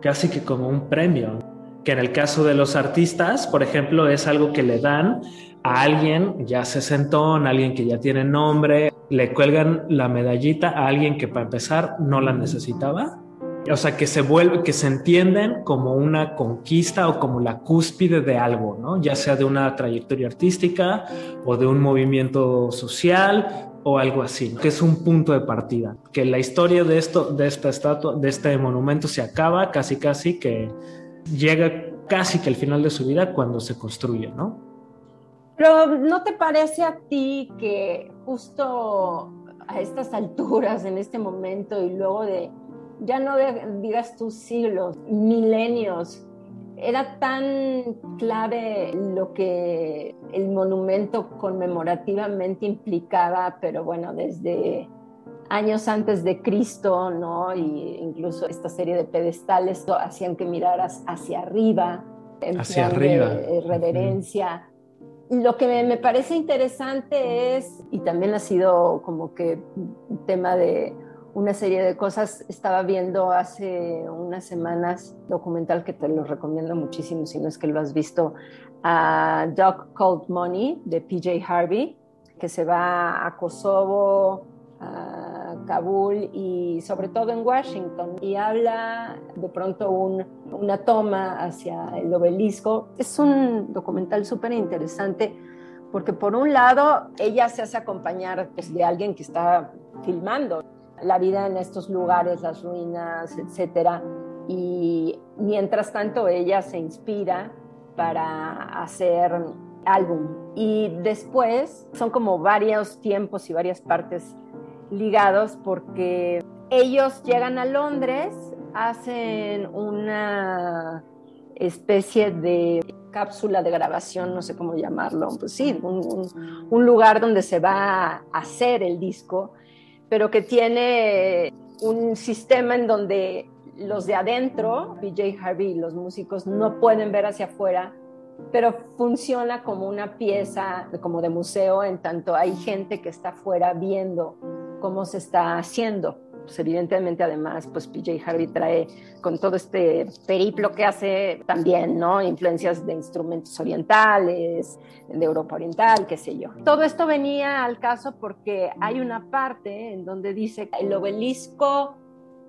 casi que como un premio, que en el caso de los artistas, por ejemplo, es algo que le dan a alguien ya se sentó, a alguien que ya tiene nombre, le cuelgan la medallita a alguien que para empezar no la necesitaba o sea, que se vuelve, que se entienden como una conquista o como la cúspide de algo, ¿no? Ya sea de una trayectoria artística o de un movimiento social o algo así, que es un punto de partida, que la historia de esto, de esta estatua, de este monumento se acaba casi casi que llega casi que al final de su vida cuando se construye, ¿no? Pero ¿no te parece a ti que justo a estas alturas, en este momento y luego de ya no digas tú siglos, milenios. Era tan clave lo que el monumento conmemorativamente implicaba, pero bueno, desde años antes de Cristo, ¿no? Y incluso esta serie de pedestales hacían que miraras hacia arriba, en hacia arriba. De reverencia. Lo que me parece interesante es, y también ha sido como que tema de una serie de cosas. Estaba viendo hace unas semanas documental que te lo recomiendo muchísimo si no es que lo has visto, a Dog Cold Money de PJ Harvey, que se va a Kosovo, a Kabul y sobre todo en Washington y habla de pronto una toma hacia el obelisco. Es un documental súper interesante porque por un lado ella se hace acompañar pues, de alguien que está filmando la vida en estos lugares, las ruinas, etcétera. Y mientras tanto ella se inspira para hacer álbum. Y después son como varios tiempos y varias partes ligados porque ellos llegan a Londres, hacen una especie de cápsula de grabación, no sé cómo llamarlo, pues sí, un, un lugar donde se va a hacer el disco pero que tiene un sistema en donde los de adentro, PJ Harvey los músicos no pueden ver hacia afuera, pero funciona como una pieza como de museo en tanto hay gente que está afuera viendo cómo se está haciendo. Pues evidentemente además pues PJ Harvey trae con todo este periplo que hace también, ¿no? Influencias de instrumentos orientales, de Europa Oriental, qué sé yo. Todo esto venía al caso porque hay una parte en donde dice el obelisco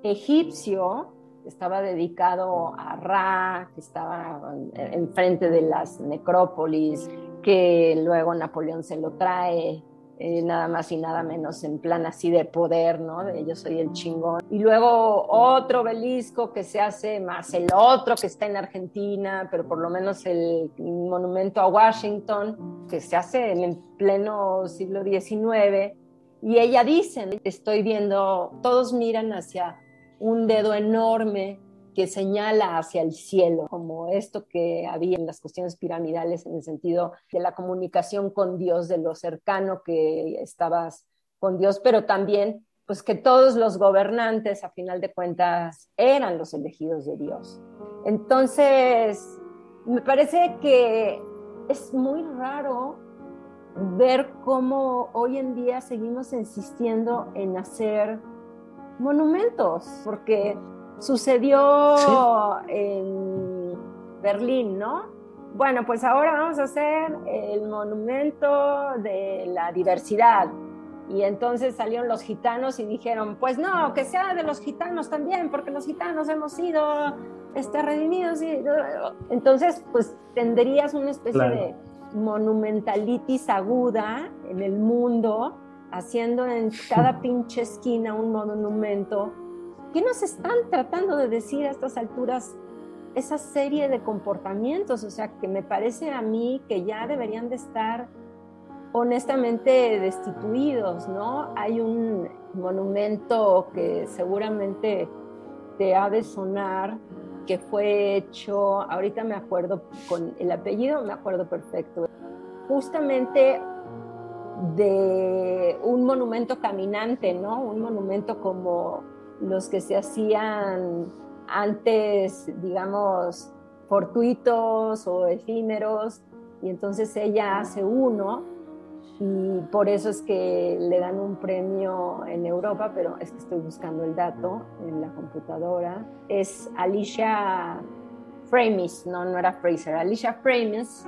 egipcio estaba dedicado a Ra, que estaba enfrente de las necrópolis, que luego Napoleón se lo trae, eh, nada más y nada menos en plan así de poder, ¿no? De yo soy el chingón. Y luego otro obelisco que se hace más el otro que está en Argentina, pero por lo menos el monumento a Washington, que se hace en el pleno siglo XIX. Y ella dice, estoy viendo, todos miran hacia un dedo enorme que señala hacia el cielo, como esto que había en las cuestiones piramidales en el sentido de la comunicación con Dios, de lo cercano que estabas con Dios, pero también pues que todos los gobernantes a final de cuentas eran los elegidos de Dios. Entonces, me parece que es muy raro ver cómo hoy en día seguimos insistiendo en hacer monumentos, porque sucedió en Berlín, ¿no? Bueno, pues ahora vamos a hacer el monumento de la diversidad. Y entonces salieron los gitanos y dijeron, pues no, que sea de los gitanos también, porque los gitanos hemos sido este, redimidos. Y... Entonces, pues tendrías una especie de monumentalitis aguda en el mundo haciendo en cada pinche esquina un monumento. ¿Qué nos están tratando de decir a estas alturas esa serie de comportamientos? O sea, que me parece a mí que ya deberían de estar honestamente destituidos, ¿no? Hay un monumento que seguramente te ha de sonar, que fue hecho, ahorita me acuerdo con el apellido, me acuerdo perfecto, justamente de un monumento caminante, ¿no? Un monumento como los que se hacían antes, digamos, fortuitos o efímeros, y entonces ella hace uno, y por eso es que le dan un premio en Europa, pero es que estoy buscando el dato en la computadora. Es Alicia Framis, no, no era Fraser, Alicia Framis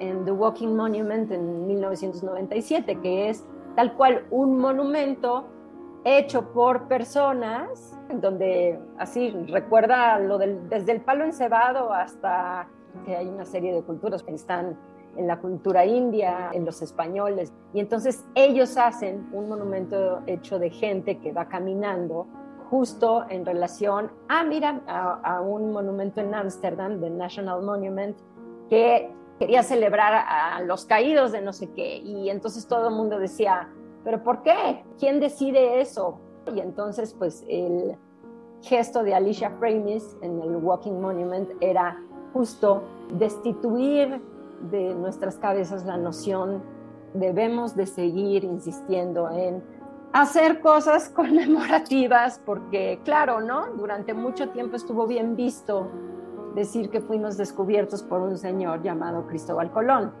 en The Walking Monument en 1997, que es tal cual un monumento hecho por personas, donde así recuerda lo del, desde el palo encebado hasta que hay una serie de culturas que están en la cultura india, en los españoles, y entonces ellos hacen un monumento hecho de gente que va caminando justo en relación, ah, mira, a, a un monumento en Ámsterdam, the National Monument, que quería celebrar a los caídos de no sé qué. Y entonces todo el mundo decía, ¿pero por qué? ¿Quién decide eso? Y entonces pues el gesto de Alicia Framis en el Walking Monument era justo destituir de nuestras cabezas la noción debemos de seguir insistiendo en hacer cosas [laughs] conmemorativas porque claro, ¿no? Durante mucho tiempo estuvo bien visto decir que fuimos descubiertos por un señor llamado Cristóbal Colón.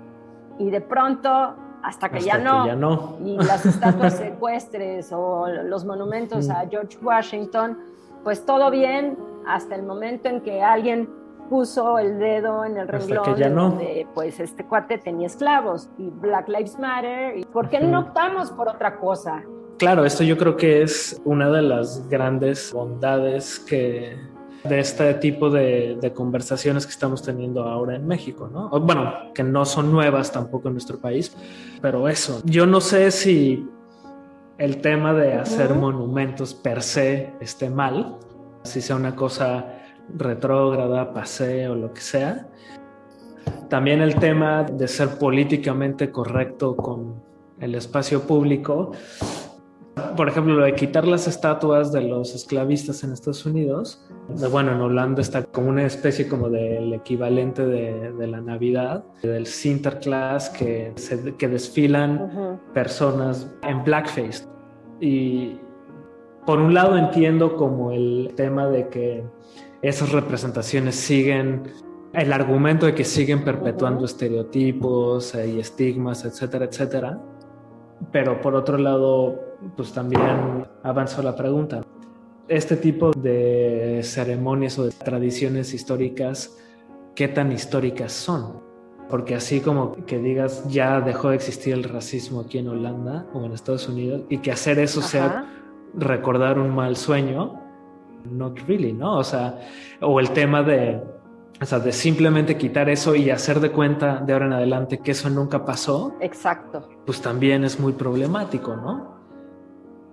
Y de pronto, hasta que, ya, no, y las estatuas [laughs] secuestres o los monumentos a George Washington, pues todo bien hasta el momento en que alguien puso el dedo en el renglón ya no. donde pues este cuate tenía esclavos y Black Lives Matter. ¿Y ¿Por qué no optamos por otra cosa? Claro, esto yo creo que es una de las grandes bondades que de este tipo de, conversaciones que estamos teniendo ahora en México, ¿no? Bueno, que no son nuevas tampoco en nuestro país, pero eso, yo no sé si el tema de hacer monumentos per se esté mal, si sea una cosa retrógrada, pase o lo que sea. También el tema de ser políticamente correcto con el espacio público por ejemplo, lo de quitar las estatuas de los esclavistas en Estados Unidos, bueno, en Holanda está como una especie como del equivalente de, la Navidad, del Sinterklaas, que, que desfilan personas en blackface. Y por un lado entiendo como el tema de que esas representaciones siguen, el argumento de que siguen perpetuando estereotipos y estigmas, etcétera, etcétera. Pero por otro lado, pues también avanzó la pregunta. Este tipo de ceremonias o de tradiciones históricas, ¿qué tan históricas son? Porque así como que digas, ya dejó de existir el racismo aquí en Holanda o en Estados Unidos, y que hacer eso sea recordar un mal sueño, not really, ¿no? O sea, o el tema de, o sea, de simplemente quitar eso y hacer de cuenta de ahora en adelante que eso nunca pasó. Exacto. Pues también es muy problemático, ¿no?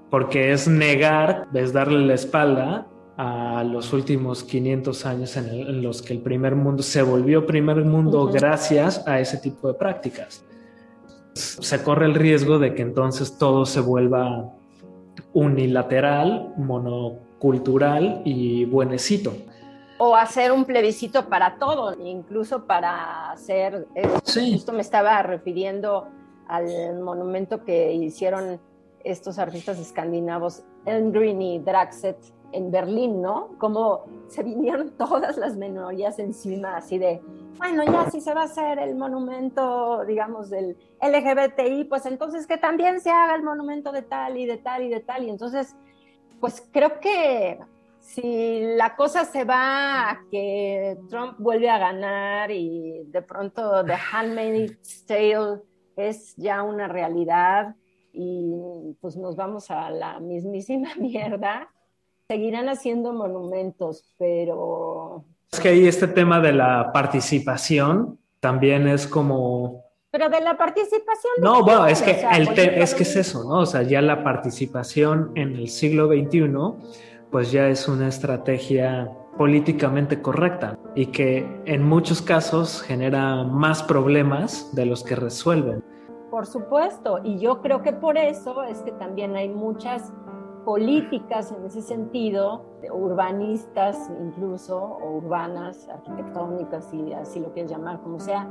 Porque es negar, es darle la espalda a los últimos 500 años en, los que el primer mundo se volvió primer mundo gracias a ese tipo de prácticas. Se corre el riesgo de que entonces todo se vuelva unilateral, monocultural y buenecito. O hacer un plebiscito para todo, incluso para hacer... Eh, sí. Esto me estaba refiriendo al monumento que hicieron estos artistas escandinavos, Elmgren y Draxet, en Berlín, ¿no? Como se vinieron [laughs] todas las minorías encima, así de, bueno, ya si se va a hacer el monumento, digamos, del LGBTI, pues entonces que también se haga el monumento de tal y de tal y de tal. Y entonces, pues creo que si la cosa se va a que Trump vuelve a ganar y de pronto The Handmaid's Tale es ya una realidad y pues nos vamos a la mismísima [laughs] mierda, seguirán haciendo monumentos, pero... Es que ahí este tema de la participación también es como... Pero de la participación... No, bueno, es que, el es que es eso, ¿no? O sea, ya la participación en el siglo XXI, pues ya es una estrategia políticamente correcta y que en muchos casos genera más problemas de los que resuelven. Por supuesto, y yo creo que por eso es que también hay muchas políticas en ese sentido, urbanistas incluso, o urbanas, arquitectónicas, y así lo quieres llamar, como sea,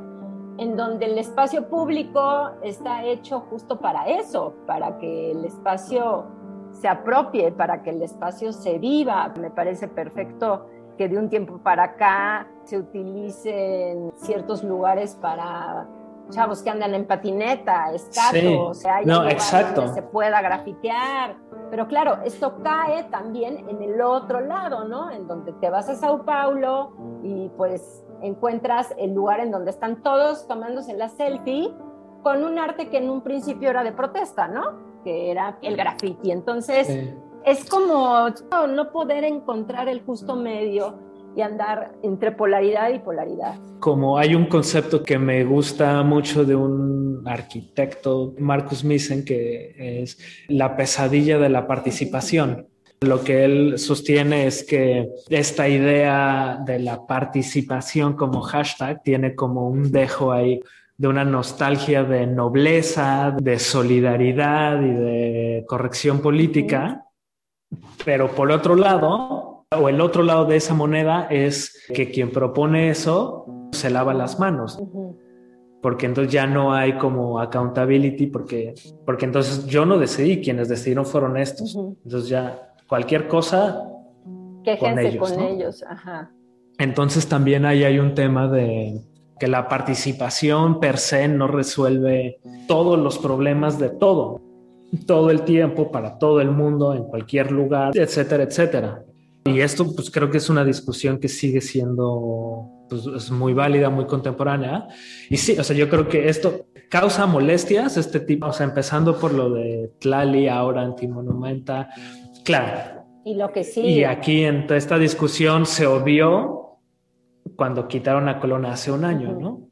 en donde el espacio público está hecho justo para eso, para que el espacio se apropie, para que el espacio se viva. Me parece perfecto que de un tiempo para acá se utilicen ciertos lugares para chavos que andan en patineta, escatos, o sea, hay no, exacto. se pueda grafitear. Pero claro, esto cae también en el otro lado, ¿no? En donde te vas a Sao Paulo y pues encuentras el lugar en donde están todos tomándose la selfie con un arte que en un principio era de protesta, ¿no? Que era el graffiti. Entonces, es como no poder encontrar el justo medio y andar entre polaridad y polaridad. Como hay un concepto que me gusta mucho de un arquitecto, Marcus Missen, que es la pesadilla de la participación. Lo que él sostiene es que esta idea de la participación como hashtag tiene como un dejo ahí de una nostalgia de nobleza, de solidaridad y de corrección política. Pero por otro lado, o el otro lado de esa moneda es que quien propone eso se lava las manos. Porque entonces ya no hay como accountability, porque, porque entonces yo no decidí, quienes decidieron fueron estos. Entonces ya cualquier cosa con ellos. Con ellos. Entonces también ahí hay un tema de que la participación per se no resuelve todos los problemas de todo, todo el tiempo, para todo el mundo, en cualquier lugar, etcétera, etcétera. Y esto pues creo que es una discusión que sigue siendo pues, es muy válida, muy contemporánea. Y sí, o sea, yo creo que esto causa molestias, este tipo, o sea, empezando por lo de Tlali, ahora Antimonumenta, claro. Y lo que sí. Y aquí en toda esta discusión se obvió cuando quitaron a Colón hace un año, ¿no?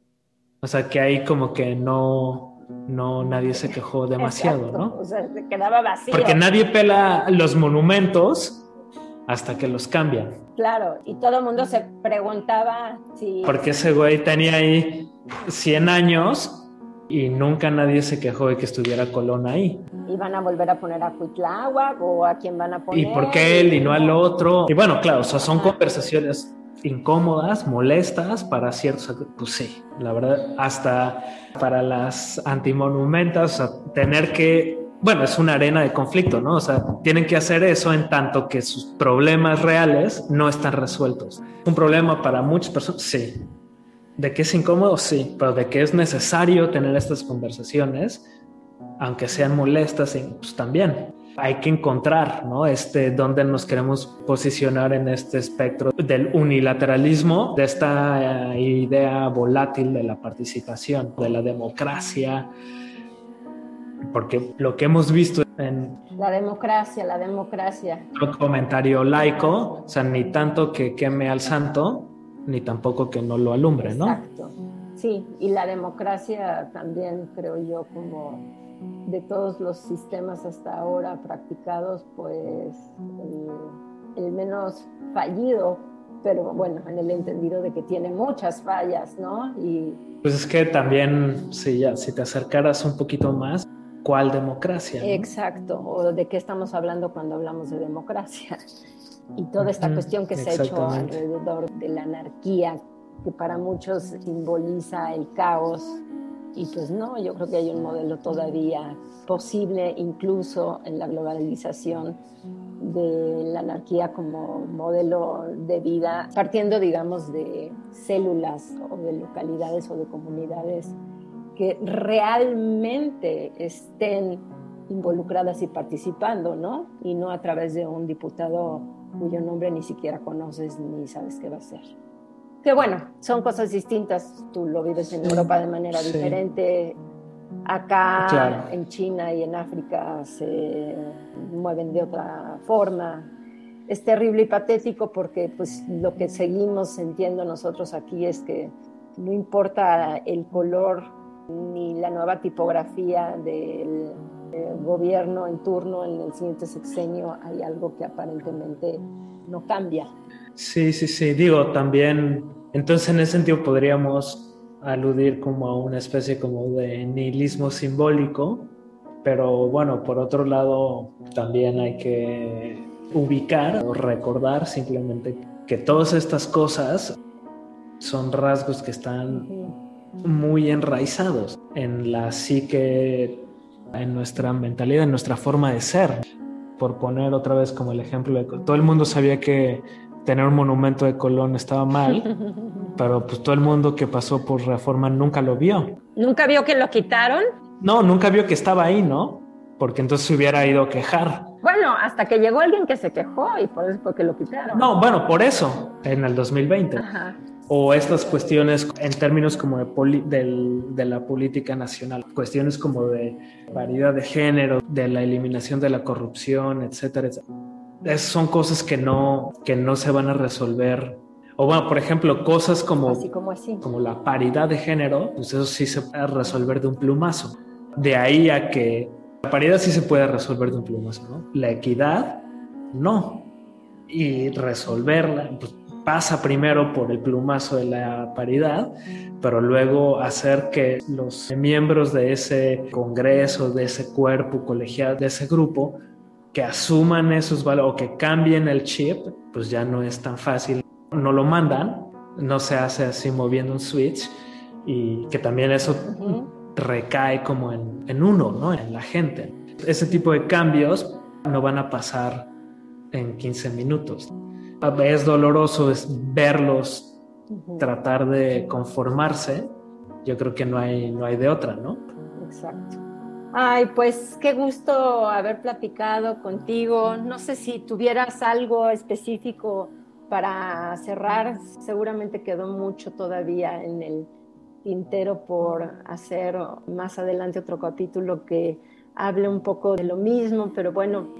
O sea, que ahí como que no, no, nadie se quejó demasiado, ¿no? O sea, se quedaba vacío. Porque nadie pela los monumentos hasta que los cambian. Claro, y todo el mundo se preguntaba si... Porque ese güey tenía ahí 100 años y nunca nadie se quejó de que estuviera Colón ahí. ¿Y van a volver a poner a Cuitláhuac o a quién van a poner? ¿Y por qué él y no al otro? Y bueno, claro, o sea, son conversaciones incómodas, molestas para ciertos, pues sí, la verdad, hasta para las antimonumentas, o sea, tener que bueno, es una arena de conflicto, ¿no? O sea, tienen que hacer eso en tanto que sus problemas reales no están resueltos. Un problema para muchas personas, sí. De que es incómodo, sí, pero de que es necesario tener estas conversaciones, aunque sean molestas, pues también. Hay que encontrar, ¿no? Este, dónde nos queremos posicionar en este espectro del unilateralismo, de esta eh, idea volátil de la participación, de la democracia, porque lo que hemos visto en... La democracia, la democracia. Un comentario laico, o sea, ni tanto que queme al santo, ni tampoco que no lo alumbre, ¿no? Exacto. Sí, y la democracia también creo yo como de todos los sistemas hasta ahora practicados, pues el, el menos fallido, pero bueno, en el entendido de que tiene muchas fallas, ¿no? Y pues es que también, si, ya, si te acercaras un poquito más, ¿cuál democracia? Exacto, o de qué estamos hablando cuando hablamos de democracia. Y toda esta cuestión que se ha hecho alrededor de la anarquía, que para muchos simboliza el caos. Y pues no, yo creo que hay un modelo todavía posible, incluso en la globalización, de la anarquía como modelo de vida, partiendo, digamos, de células o de localidades o de comunidades que realmente estén involucradas y participando, ¿no? Y no a través de un diputado cuyo nombre ni siquiera conoces ni sabes qué va a ser. Que bueno, son cosas distintas, tú lo vives en Europa de manera diferente, acá en China y en África se mueven de otra forma. Es terrible y patético porque pues lo que seguimos sintiendo nosotros aquí es que no importa el color ni la nueva tipografía del gobierno en turno en el siguiente sexenio, hay algo que aparentemente no cambia. Sí, sí, sí, digo, también, entonces en ese sentido podríamos aludir como a una especie como de nihilismo simbólico, pero bueno, por otro lado, también hay que ubicar o recordar simplemente que todas estas cosas son rasgos que están muy enraizados en la psique, en nuestra mentalidad, en nuestra forma de ser. Por poner otra vez como el ejemplo, de, todo el mundo sabía que tener un monumento de Colón estaba mal, [laughs] pero pues todo el mundo que pasó por reforma nunca lo vio. ¿Nunca vio que lo quitaron? No, nunca vio que estaba ahí, ¿no? Porque entonces se hubiera ido a quejar. Bueno, hasta que llegó alguien que se quejó y por eso fue que lo quitaron. No, bueno, por eso, en el 2020. Ajá o estas cuestiones en términos como de, de, la política nacional, cuestiones como de paridad de género, de la eliminación de la corrupción, etcétera, etcétera. son cosas que no, que no se van a resolver. O bueno, por ejemplo, cosas como, como, así. como la paridad de género, pues eso sí se puede resolver de un plumazo. De ahí a que la paridad sí se puede resolver de un plumazo, ¿no? La equidad, no. Y resolverla, pues pasa primero por el plumazo de la paridad, pero luego hacer que los miembros de ese congreso, de ese cuerpo colegial, de ese grupo, que asuman esos valores o que cambien el chip, pues ya no es tan fácil. No lo mandan, no se hace así moviendo un switch y que también eso recae como en, en uno, ¿no? En la gente. Ese tipo de cambios no van a pasar en 15 minutos es doloroso es verlos tratar de conformarse, yo creo que no hay, no hay de otra, ¿no? Exacto. Ay, pues qué gusto haber platicado contigo. No sé si tuvieras algo específico para cerrar. Seguramente quedó mucho todavía en el tintero por hacer más adelante otro capítulo que hable un poco de lo mismo, pero bueno,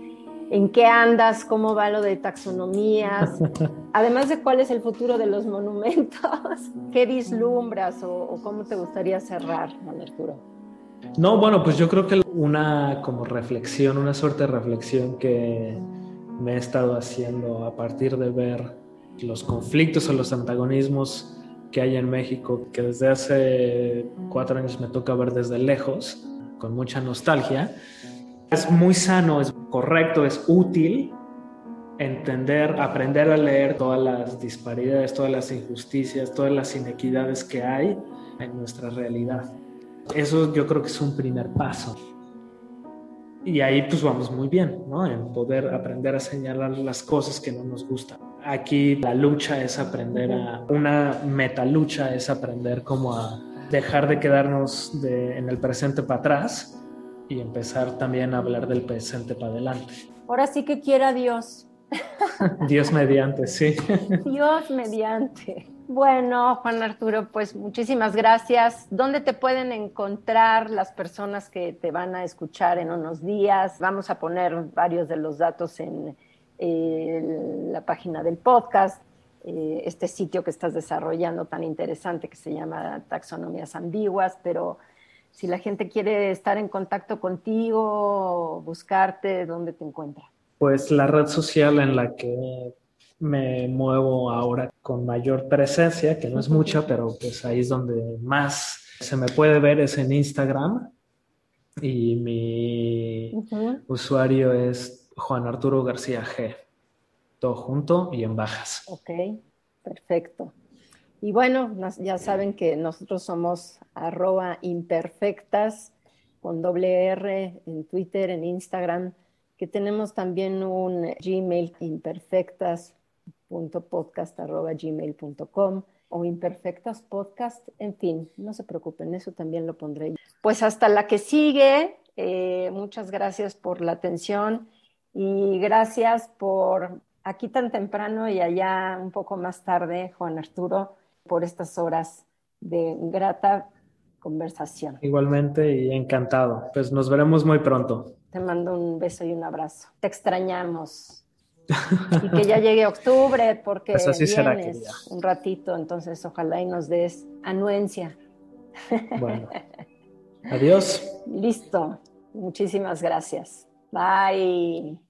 en qué andas, cómo va lo de taxonomías, [laughs] además de cuál es el futuro de los monumentos, [laughs] qué vislumbras o, cómo te gustaría cerrar, Arturo. No, bueno, pues yo creo que una como reflexión, una suerte de reflexión que me he estado haciendo a partir de ver los conflictos o los antagonismos que hay en México, que desde hace cuatro años me toca ver desde lejos, con mucha nostalgia, es muy sano, es correcto, es útil entender, aprender a leer todas las disparidades, todas las injusticias, todas las inequidades que hay en nuestra realidad. Eso yo creo que es un primer paso. y ahí pues vamos muy bien, ¿no? En poder aprender a señalar las cosas que no nos gustan. Aquí la lucha es aprender a, una meta lucha es aprender como a dejar de quedarnos en el presente para atrás y empezar también a hablar del presente para adelante. Ahora sí que quiera Dios. [laughs] Dios mediante, sí. Dios mediante. Bueno, Juan Arturo, pues muchísimas gracias. ¿Dónde te pueden encontrar las personas que te van a escuchar en unos días? Vamos a poner varios de los datos en eh, la página del podcast, eh, este sitio que estás desarrollando tan interesante que se llama Taxonomías Ambiguas, pero si la gente quiere estar en contacto contigo, buscarte, ¿dónde te encuentra? Pues la red social en la que me muevo ahora con mayor presencia, que no es mucha, pero pues ahí es donde más se me puede ver, es en Instagram. Y mi usuario es Juan Arturo García G. Todo junto y en bajas. Ok, perfecto. Y bueno, ya saben que nosotros somos arroba imperfectas con doble R en Twitter, en Instagram, que tenemos también un Gmail imperfectas gmail.com o imperfectas podcast, en fin, no se preocupen, eso también lo pondré. Pues hasta la que sigue, eh, muchas gracias por la atención y gracias por aquí tan temprano y allá un poco más tarde, Juan Arturo, por estas horas de grata conversación. Igualmente y encantado. Pues nos veremos muy pronto. Te mando un beso y un abrazo. Te extrañamos [laughs] y que ya llegue octubre porque pues así vienes un ratito, entonces ojalá y nos des anuencia. [laughs] Bueno, adiós. Listo, muchísimas gracias. Bye.